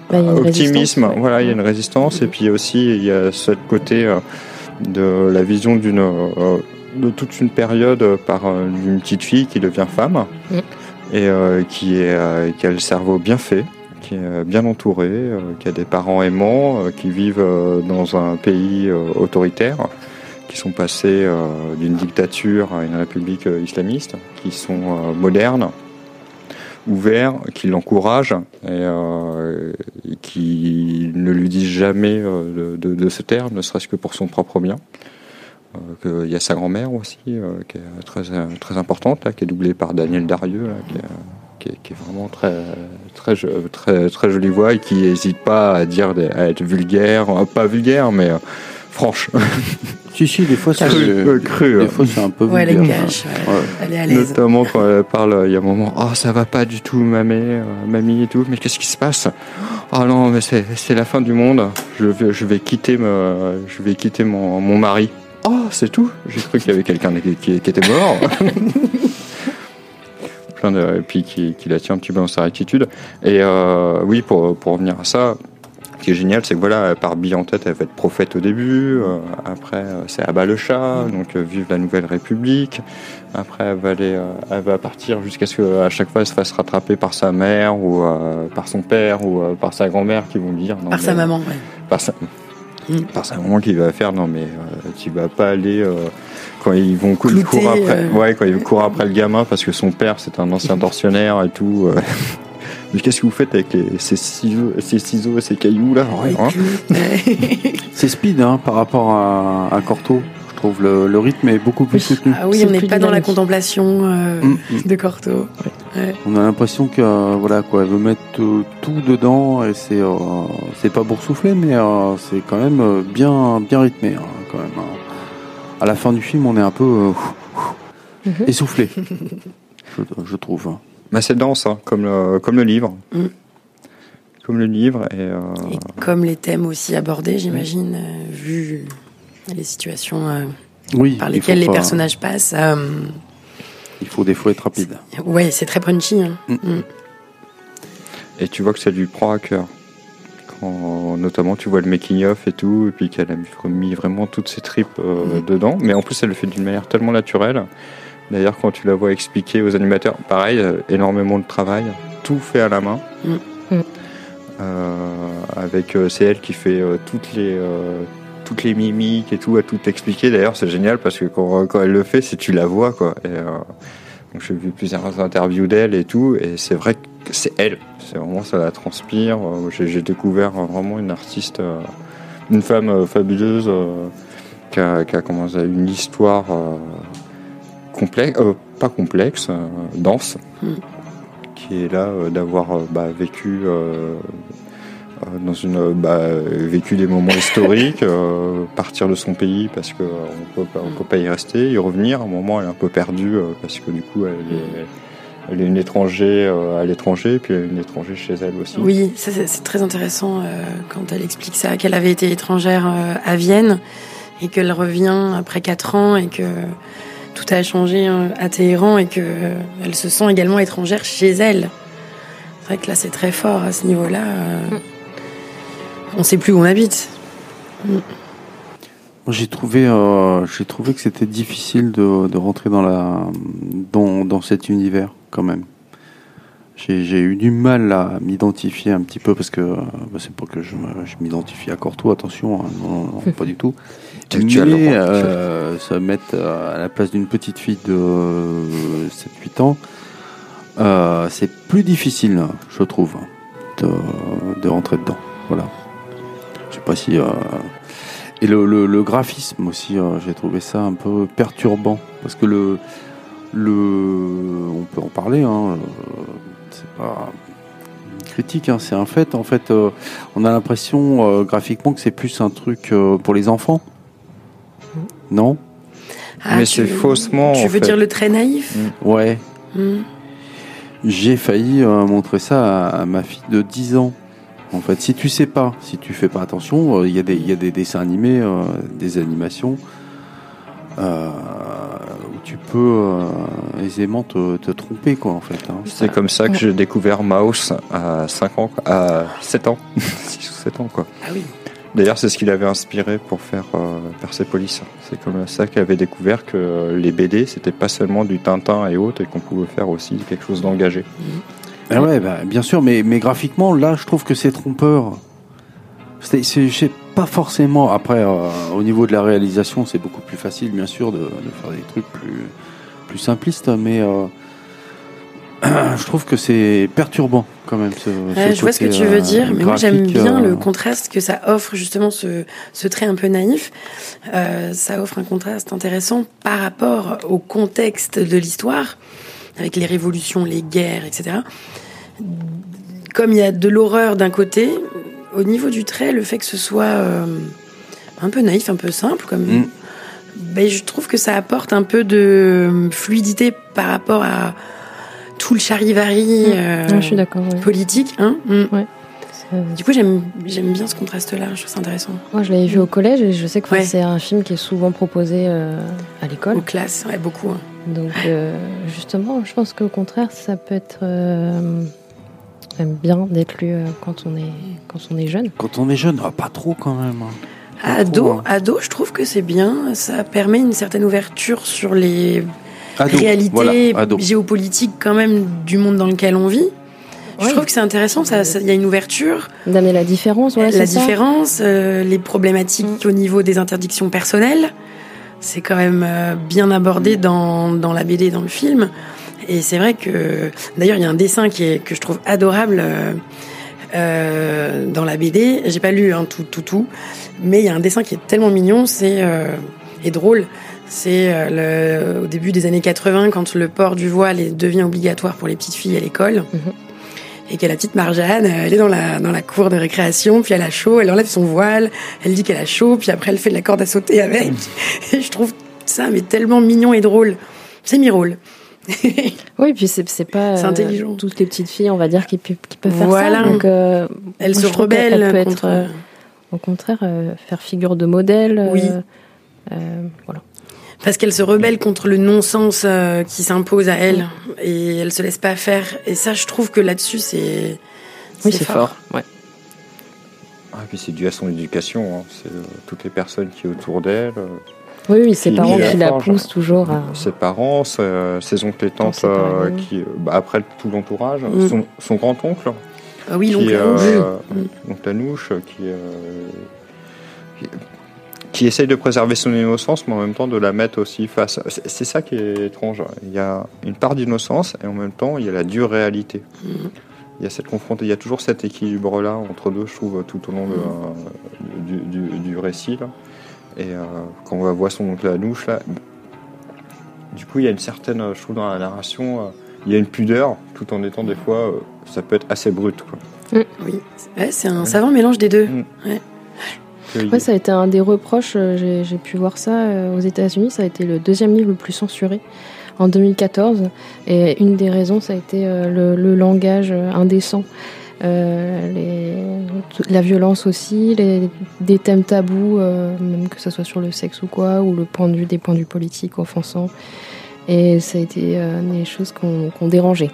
Bah, il y a une
optimisme. Voilà, il y a une résistance et puis aussi il y a ce côté euh, de la vision d'une euh, de toute une période par euh, une petite fille qui devient femme
Mm.
et euh, qui est qui a le cerveau bien fait, qui est bien entouré, euh, qui a des parents aimants, qui vivent dans un pays autoritaire, qui sont passés d'une dictature à une république islamiste, qui sont modernes, ouverts, qui l'encouragent et, euh, qui ne lui disent jamais euh, de, de, de se taire, ne serait-ce que pour son propre bien. Euh, Il y a sa grand-mère aussi, euh, qui est très, très importante, qui est doublée par Daniel Darieux, qui, est, vraiment très, très, très, très jolie voix et qui n'hésite pas à dire à être vulgaire, pas vulgaire, mais franche. [laughs]
Si, si, des fois, c'est
Cru, euh, cru,
Des
euh.
fois, c'est un peu
Ouais, elle est
vulgaire.
cash, ouais.
Ouais.
Elle est à l'aise.
Notamment quand elle parle, il y a un moment, oh ça va pas du tout, mamie, euh, mamie et tout, mais qu'est-ce qui se passe? Oh non, mais c'est c'est la fin du monde. Je vais, je vais quitter, me, je vais quitter mon, mon mari. Oh, c'est tout. J'ai cru qu'il y avait quelqu'un qui, qui- qui était mort. [laughs] Plein de, et puis qui, qui la tient un petit peu dans sa attitude. Et euh, oui, pour, pour revenir à ça, qui est génial, c'est que voilà, elle part bille en tête, elle va être prophète au début, euh, après euh, c'est Abba le chat, donc euh, vive la nouvelle République. Après, elle va, aller, elle va partir jusqu'à ce qu'à chaque fois elle se fasse rattraper par sa mère ou par son père ou par sa grand-mère qui vont dire. non,
Par
mais-
sa maman, ouais.
Par sa, par sa maman qui va faire non mais tu vas pas aller quand ils vont ils
Clouter,
courent après ouais quand ils courent après le gamin parce que son père c'est un ancien [laughs] tortionnaire et tout. Mais qu'est-ce que vous faites avec les, ces ciseaux ces ciseaux et ces cailloux là hein [laughs]
C'est speed hein, par rapport à, à Corto. Je trouve le, le rythme est beaucoup plus soutenu.
Ah oui, on n'est pas dans la contemplation euh,
Mm,
de Corto. Ouais.
On a l'impression que euh, voilà quoi, elle veut mettre euh, tout dedans et c'est euh, c'est pas boursouflé mais euh, c'est quand même euh, bien bien rythmé hein, quand même. hein. À la fin du film, on est un peu euh, [laughs] essoufflé, [laughs] je, je trouve.
Mais c'est dense hein, comme le, comme le livre
Mm.
comme le livre et, euh,
Comme les thèmes aussi abordés, j'imagine, euh, vu les situations euh,
Oui,
par lesquelles les
pas-
personnages passent. euh,
Il faut des fois être rapide.
ouais, c'est très punchy. hein. Mm.
Et tu vois que ça lui prend à cœur. Quand, notamment, tu vois le making-of et tout, et puis qu'elle a mis vraiment toutes ses tripes euh, dedans. Mais en plus, elle le fait d'une manière tellement naturelle. D'ailleurs, quand tu la vois expliquer aux animateurs, pareil, euh, énormément de travail, tout fait à la main.
Mm.
Euh, avec, euh, c'est elle qui fait euh, toutes les. euh, toutes les mimiques et tout, à tout expliquer. D'ailleurs, c'est génial parce que quand, quand elle le fait, c'est tu la vois, quoi. Et, euh, donc j'ai vu plusieurs interviews d'elle et tout, et c'est vrai que c'est elle. C'est vraiment ça la transpire. J'ai j'ai découvert vraiment une artiste, une femme fabuleuse euh, qui, a, qui a commencé une histoire euh, complexe, euh, pas complexe, euh, dense,
Mm.
qui est là euh, d'avoir bah, vécu. dans une bah, vécu des moments historiques, partir de son pays parce que euh, on peut pas, on peut pas y rester, y revenir. À un moment, elle est un peu perdue parce que du coup, elle est, elle est une étrangère à l'étranger, puis elle est une étrangère chez elle aussi.
Oui, ça, c'est c'est très intéressant euh, quand elle explique ça, qu'elle avait été étrangère euh, à Vienne et qu'elle revient après quatre ans et que tout a changé euh, à Téhéran et que euh, elle se sent également étrangère chez elle. C'est vrai que là, c'est très fort à ce niveau-là. euh, On sait plus où on habite. Mm.
Moi, j'ai trouvé, euh, j'ai trouvé que c'était difficile de, de rentrer dans la, dans, dans cet univers quand même. J'ai eu du mal à m'identifier un petit peu parce que bah, c'est pas que je, m'identifie à Corto, attention, hein, non, non, non, pas du tout. [laughs]
Le
Mais euh, se mettre euh, à la place d'une petite fille de 7-8 ans, euh, c'est plus difficile, je trouve, de, de rentrer dedans. Voilà. Je sais pas si. euh, Et le, le- le graphisme aussi, j'ai trouvé ça un peu perturbant. Parce que le. le on peut en parler, hein, c'est pas une critique, hein, c'est un fait. En fait, euh, on a l'impression euh, graphiquement que c'est plus un truc euh, pour les enfants. Non?
Ah,
Mais c'est faussement.
Tu
en
veux
fait.
dire le très naïf?
Ouais.
Mm.
J'ai failli euh, montrer ça à, à ma fille de 10 ans. En fait, si tu sais pas, si tu fais pas attention, euh, il y, a des- il y a des dessins animés, euh, des animations, euh, où tu peux euh, aisément te, te tromper, quoi, en fait. hein.
C'est comme ça que j'ai découvert Mouse à 5 ans, à 7 ans, [laughs] 6 ou 7 ans quoi.
Ah oui.
D'ailleurs, c'est ce qui l'avait inspiré pour faire euh, Persepolis. C'est comme ça qu'il avait découvert que les BD, c'était pas seulement du Tintin et autres, et qu'on pouvait faire aussi quelque chose d'engagé.
Ah ouais, bah, bien sûr, mais, graphiquement, là, je trouve que c'est trompeur. C'est, c'est, je sais pas forcément. Après, euh, au niveau de la réalisation, c'est beaucoup plus facile, bien sûr, de, de faire des trucs plus, plus simplistes, mais euh, [clears throat] je trouve que c'est perturbant quand même. Ce,
Ouais,
ce
je vois ce que tu veux
euh,
dire, mais moi j'aime bien
euh,
le contraste que ça offre justement ce, ce trait un peu naïf. Euh, ça offre un contraste intéressant par rapport au contexte de l'histoire, avec les révolutions, les guerres, etc. Comme il y a de l'horreur d'un côté, au niveau du trait, le fait que ce soit euh, un peu naïf, un peu simple, comme.
Mm.
Ben, je trouve que ça apporte un peu de fluidité par rapport à tout le charivari
Mm.
euh,
Ouais, je suis d'accord, ouais.
politique. Hein Mm.
Ouais.
Du coup, j'aime j'aime bien ce contraste-là. Je trouve ça intéressant.
Moi, je l'avais vu au collège et je sais que
Ouais.
c'est un film qui est souvent proposé euh, à l'école.
Aux classes, ouais, beaucoup. hein.
Donc, euh, justement, je pense qu'au contraire, ça peut être euh, bien d'être lu euh, quand on est quand on est jeune.
Quand on est jeune, ah, pas trop quand même. hein. Pas
Ado,
trop, hein.
ado, je trouve que c'est bien. Ça permet une certaine ouverture sur les
Ado, voilà, ado.
géopolitiques quand même du monde dans lequel on vit. Je trouve que c'est intéressant. Ça, ça- il y a une ouverture.
D'amener la différence, ouais,
la
ça.
différence, euh, les problématiques au niveau des interdictions personnelles, c'est quand même euh, bien abordé dans, dans la BD, dans le film. Et c'est vrai que, d'ailleurs, il y a un dessin qui est, que je trouve adorable euh, euh, dans la BD. J'ai pas lu hein, tout, tout, tout, mais il y a un dessin qui est tellement mignon, c'est euh, et drôle. C'est euh, au début des années 80, quand le port du voile devient obligatoire pour les petites filles à l'école et qu'il y a la petite Marjane, euh, elle est dans la, dans la cour de récréation, puis elle a chaud, elle enlève son voile, elle dit qu'elle a chaud, puis après elle fait de la corde à sauter avec. Et je trouve ça mais tellement mignon et drôle. C'est mi-rôle. [laughs]
Oui, puis c'est pas euh,
intelligent.
toutes les petites filles, on va dire, qui, peuvent faire
Voilà.
ça. Donc, euh,
Elle
moi,
se
je trouve qu'elle
rebelle
peut être, euh, au contraire, faire figure de modèle.
Oui.
voilà.
Parce qu'elle se rebelle contre le non-sens euh, qui s'impose à elle et elle se laisse pas faire. Et ça, je trouve que là-dessus, c'est.
Oui, c'est fort. Ouais.
Ah, puis c'est dû à son éducation. hein. C'est euh, toutes les personnes qui autour d'elle. euh,
Oui, oui, ses parents
qui
la poussent toujours à.
Ses parents, ses, ses oncles et tantes, euh, qui, bah, après tout l'entourage,
Mm.
son, son grand-oncle.
Ah oui, l'oncle
euh,
Anouche. Mm.
l'oncle Anouche, qui, euh, qui, qui essaye de préserver son innocence, mais en même temps de la mettre aussi face. C'est ça qui est étrange. Il y a une part d'innocence et en même temps il y a la dure réalité.
Mm.
Il y a cette confrontation, il y a toujours cet équilibre-là entre deux, je trouve, tout au long de,
Mm.
du, du- du récit. là. Et euh, quand on voit son oncle Anouche, là, du coup, il y a une certaine, je trouve, dans la narration, euh, il y a une pudeur, tout en étant des fois, euh, ça peut être assez brut. Quoi.
Oui, ouais, c'est un savant mélange des deux. Ouais.
Ouais, ça a été un des reproches. euh, J'ai j'ai pu voir ça euh, aux États-Unis. Ça a été le deuxième livre le plus censuré en 2014. Et une des raisons, ça a été euh, le, le langage indécent. Euh, les- la violence aussi, les- des thèmes tabous, euh, même que ce soit sur le sexe ou quoi, ou le point de vue des points de vue politiques offensants. Et ça a été euh, des choses qu'on qu'on dérangeait.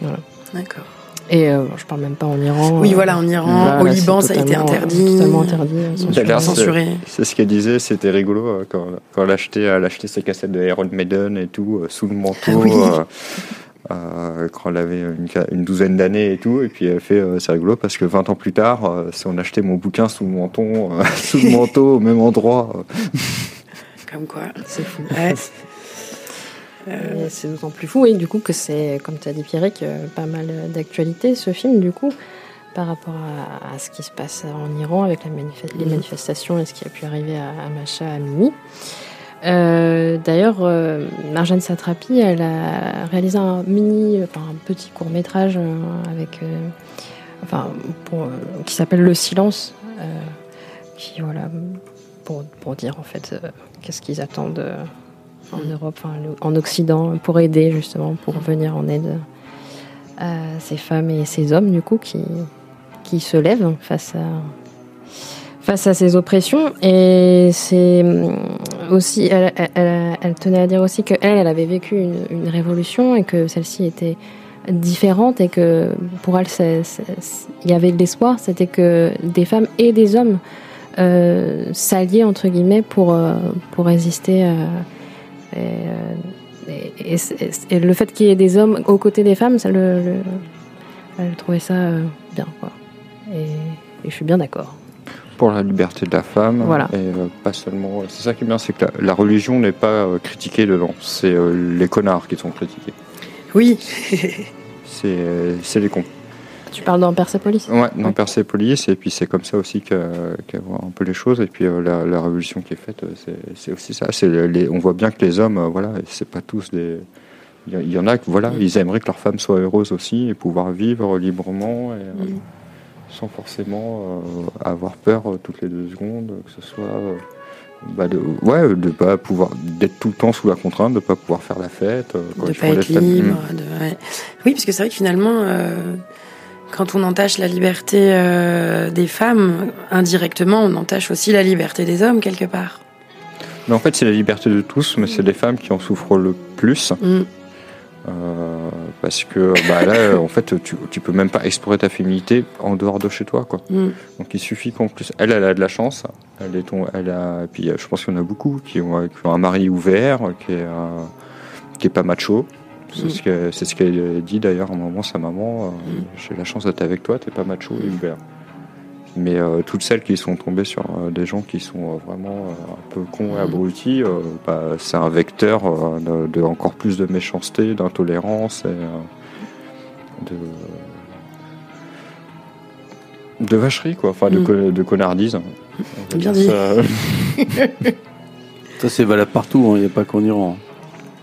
Voilà.
D'accord.
Et euh, je parle même pas en Iran.
Oui, voilà, en Iran, au
là,
Liban,
c'est
ça a été interdit.
Totalement interdit. euh, censuré.
C'est-
censuré.
C'est ce qu'elle disait, c'était rigolo euh, quand, quand elle, achetait, elle achetait ses cassettes de Iron Maiden et tout, euh, sous le manteau,
Oui.
euh, euh, quand elle avait une, douzaine d'années et tout. Et puis elle fait, euh, c'est rigolo parce que 20 ans plus tard, euh, si on achetait mon bouquin sous le menton, euh, [laughs] sous le manteau, au même endroit. euh,
Comme quoi.
C'est fou.
Ouais. [laughs]
Et C'est d'autant plus fou, et du coup, que c'est, comme tu as dit, Pierrick, euh, pas mal d'actualité, ce film, du coup, par rapport à, à ce qui se passe en Iran avec la manif- les
Mhm.
manifestations et ce qui a pu arriver à, à Macha, à Mimi. Euh, D'ailleurs, euh, Marjane Satrapi, elle a réalisé un mini, enfin un petit court métrage avec, euh, enfin, pour, euh, qui s'appelle Le Silence, euh, qui voilà, pour, pour dire en fait euh, qu'est-ce qu'ils attendent euh, en Europe, en Occident, pour aider justement, pour venir en aide à ces femmes et ces hommes du coup qui, qui se lèvent face à face à ces oppressions. Et c'est hum, aussi elle, tenait à dire aussi que elle, avait vécu une, révolution et que celle-ci était différente et que pour elle il y avait de l'espoir. C'était que des femmes et des hommes euh, s'alliaient entre guillemets pour euh, pour résister à, euh, et- et- et le fait qu'il y ait des hommes aux côtés des femmes ça le, le- elle trouvait ça euh, bien quoi et, je suis bien d'accord
pour la liberté de la femme.
Voilà.
Et euh, pas seulement. C'est ça qui est bien, c'est que la, la religion n'est pas euh, critiquée dedans. C'est euh, les connards qui sont critiqués.
Oui.
C'est euh, c'est les cons.
Tu parles dans Persepolis?
Ouais, dans Persepolis, et puis c'est comme ça aussi qu'elle voit un peu les choses. Et puis euh, la, la révolution qui est faite, euh, c'est- aussi ça. Les, on voit bien que les hommes, euh, voilà, c'est pas tous des. Il y en a que voilà, ils aimeraient que leur femme soit heureuse aussi et pouvoir vivre librement. Et, sans forcément euh, avoir peur toutes les deux secondes, que ce soit euh, bah, de, ouais, de pas pouvoir d'être tout le temps sous la contrainte, de pas pouvoir faire la fête, euh,
de pas être libre. De- ouais. Oui, parce que c'est vrai que finalement, euh, quand on entache la liberté euh, des femmes, indirectement, on entache aussi la liberté des hommes quelque part.
Mais en fait, c'est la liberté de tous, mais c'est les femmes qui en souffrent le plus.
Mm.
Euh, parce que bah, là, en fait, tu, tu peux même pas explorer ta féminité en dehors de chez toi, quoi.
Mm.
Donc il suffit qu'en plus, elle, elle a de la chance. Elle est ton, elle a, et puis euh, je pense qu'il y en a beaucoup qui ont, qui ont un mari ouvert, qui est, euh, qui est pas macho. C'est
Mm.
ce que- c'est ce qu'elle dit d'ailleurs à un moment sa maman. euh, J'ai la chance d'être avec toi, t'es pas macho et ouvert. Mais euh, toutes celles qui sont tombées sur euh, des gens qui sont euh, vraiment euh, un peu cons et abrutis, euh, bah, c'est un vecteur euh, de, de encore plus de méchanceté, d'intolérance et euh, de de vacherie quoi, enfin de,
Mm.
de connardise. On va
Bien dit.
ça. [laughs]
Ça, c'est valable partout, il n'y a pas qu'en Iran.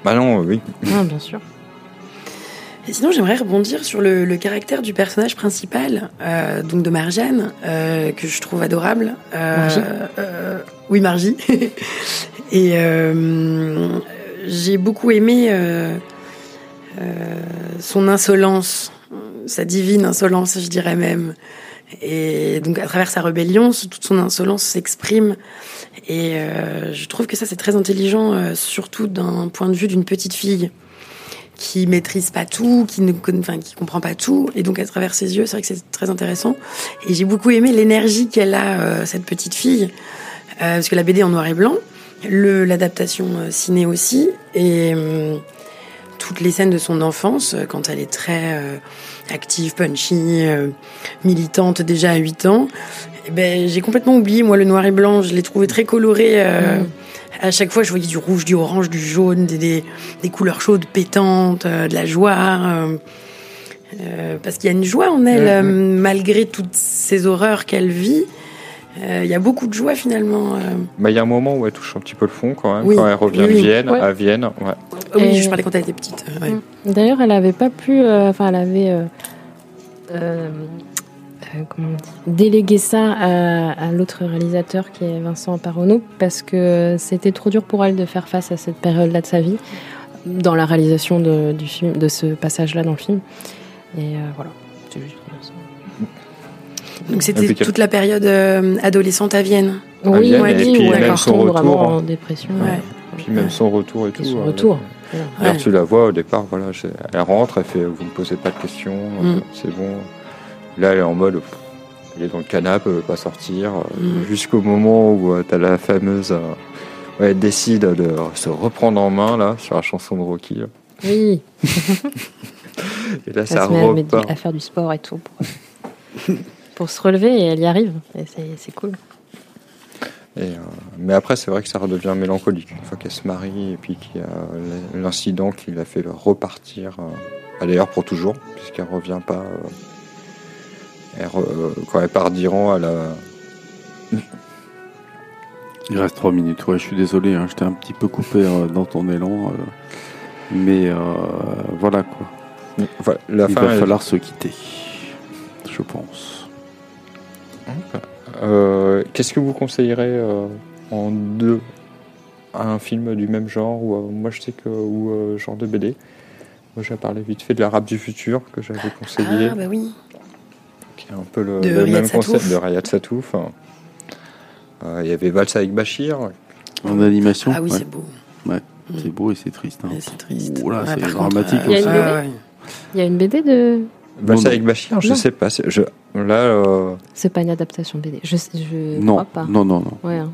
bah non, oui.
Ah, bien sûr.
Et sinon, j'aimerais rebondir sur le, le caractère du personnage principal, euh, donc de Marjane, euh, que je trouve adorable. Euh,
Margie
euh, Oui, Margie. [laughs] Et j'ai beaucoup aimé son insolence, sa divine insolence, je dirais même. Et donc, à travers sa rébellion, toute son insolence s'exprime. Et je trouve que ça, c'est très intelligent, surtout d'un point de vue d'une petite fille qui maîtrise pas tout, qui ne comprend pas tout, et donc à travers ses yeux, c'est vrai que c'est très intéressant. Et j'ai beaucoup aimé l'énergie qu'elle a euh, cette petite fille, euh, parce que la BD en noir et blanc, l'adaptation euh, ciné aussi, et toutes les scènes de son enfance, quand elle est très active, punchy, militante déjà à 8 ans, eh ben, j'ai complètement oublié, moi, le noir et blanc, je l'ai trouvé très coloré.
Mm.
À chaque fois, je voyais du rouge, du orange, du jaune, des, des, des couleurs chaudes, pétantes, euh, de la joie. euh, euh, parce qu'il y a une joie en elle, malgré toutes ces horreurs qu'elle vit. Euh, Il y a beaucoup de joie finalement. euh.
Bah, il y a un moment où elle touche un petit peu le fond quand même,
Oui.
quand elle revient
Oui, oui.
Vienne,
Ouais.
à Vienne. Ouais.
Oui,
Et-
je parlais quand elle était petite. ouais.
Mm. D'ailleurs, elle avait pas pu. euh, Enfin, elle avait. Euh, comment on dit délégué ça à, à l'autre réalisateur qui est Vincent Parono parce que c'était trop dur pour elle de faire face à cette période-là de sa vie dans la réalisation de, du film, de ce passage-là dans le film. Et euh, voilà. C'est juste ça.
Donc c'était toute la période euh, adolescente à Vienne.
Oui,
Vienne,
ouais,
et puis
où
même
elle
son retour.
en dépression.
Ouais.
Puis même son retour et tout.
Son retour.
Ouais.
tu la vois au départ, voilà, elle rentre, elle fait Vous ne posez pas de questions, euh,
Mm.
c'est bon. Là, elle est en mode Elle est dans le canapé, elle veut pas sortir. euh,
Mm.
Jusqu'au moment où tu as la fameuse. euh, ouais, elle décide de se reprendre en main, là, sur la chanson de Rocky. là.
Oui, [laughs]
Et là,
elle
ça
se met à, mettre du-
repart.
à faire du sport et tout pour, [laughs] pour se relever et elle y arrive. Et c'est cool.
Et, euh, mais après, c'est vrai que ça redevient mélancolique. Une fois qu'elle se marie et puis qu'il y a l'incident qui l'a fait repartir, euh, d'ailleurs pour toujours, puisqu'elle revient pas. euh, elle re- euh, quand elle part d'Iran, elle a.
Il reste trois minutes. Ouais, je suis désolé, hein, je t'ai un petit peu coupé euh, dans ton élan. euh, mais euh, voilà quoi.
La
Il
fin,
va
elle-
falloir se quitter. Je pense.
Euh, Qu'est-ce que vous conseillerez euh, en deux? Un film du même genre ou euh, moi je sais que ou euh, genre de BD. Moi j'ai parlé vite fait de l'Arabe du futur que j'avais conseillé.
Ah bah oui.
Qui est un peu le,
De
le
Riyad
même
Satouf.
concept de Riyad Satouf. Euh, Il y avait Vals avec Bachir.
En animation
Ah oui,
ouais.
c'est beau.
Ouais, c'est beau et c'est triste. hein.
C'est triste.
Ouh là,
Ouais,
c'est dramatique
Il y
ouais.
Il y a une BD de.
Vals avec Bachir, je
Non.
sais pas. c'est- Je, là, euh,
C'est pas une adaptation BD. Je, je
Non,
crois pas.
non, non, non.
Ouais, hein,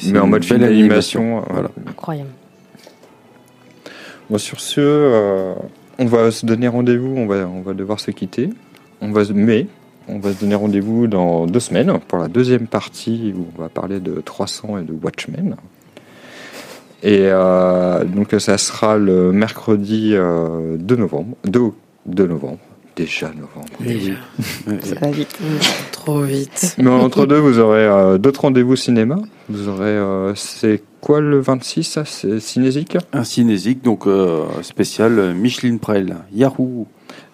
c'est
mais en
une
mode film
belle
d'animation. euh,
Voilà.
incroyable.
Bon, sur ce, euh, on va se donner rendez-vous. On va, on va devoir se quitter. On va, se- mais on va se donner rendez-vous dans deux semaines pour la deuxième partie où on va parler de 300 et de Watchmen. Et euh, donc ça sera le mercredi euh, 2 novembre. 2, 2 novembre. Déjà novembre.
Oui. Ouais,
Ça va vite.
Trop vite.
Mais entre deux, vous aurez euh, d'autres rendez-vous cinéma. Vous aurez, euh, c'est quoi le 26 ça? C'est Cinésique
Un cinésique, donc euh, spécial euh, Micheline Prel. Yahoo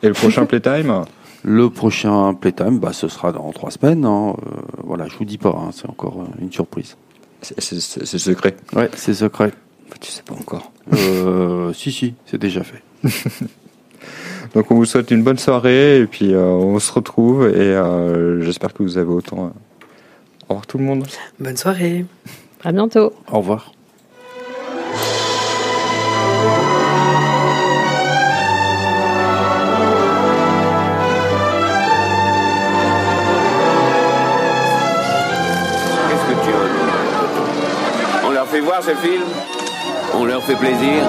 Et le prochain Playtime? [laughs]
Le prochain Playtime, bah, ce sera dans trois semaines. hein. Euh, voilà, je vous dis pas, hein, c'est encore euh, une surprise.
C'est secret.
Ouais, c'est secret.
Tu sais pas encore.
Euh, [laughs] si, si, c'est déjà fait. [laughs]
Donc on vous souhaite une bonne soirée et puis euh, on se retrouve et euh, j'espère que vous avez autant. Au revoir tout le monde.
Bonne soirée.
À bientôt.
Au revoir.
Voir ce film. On leur fait plaisir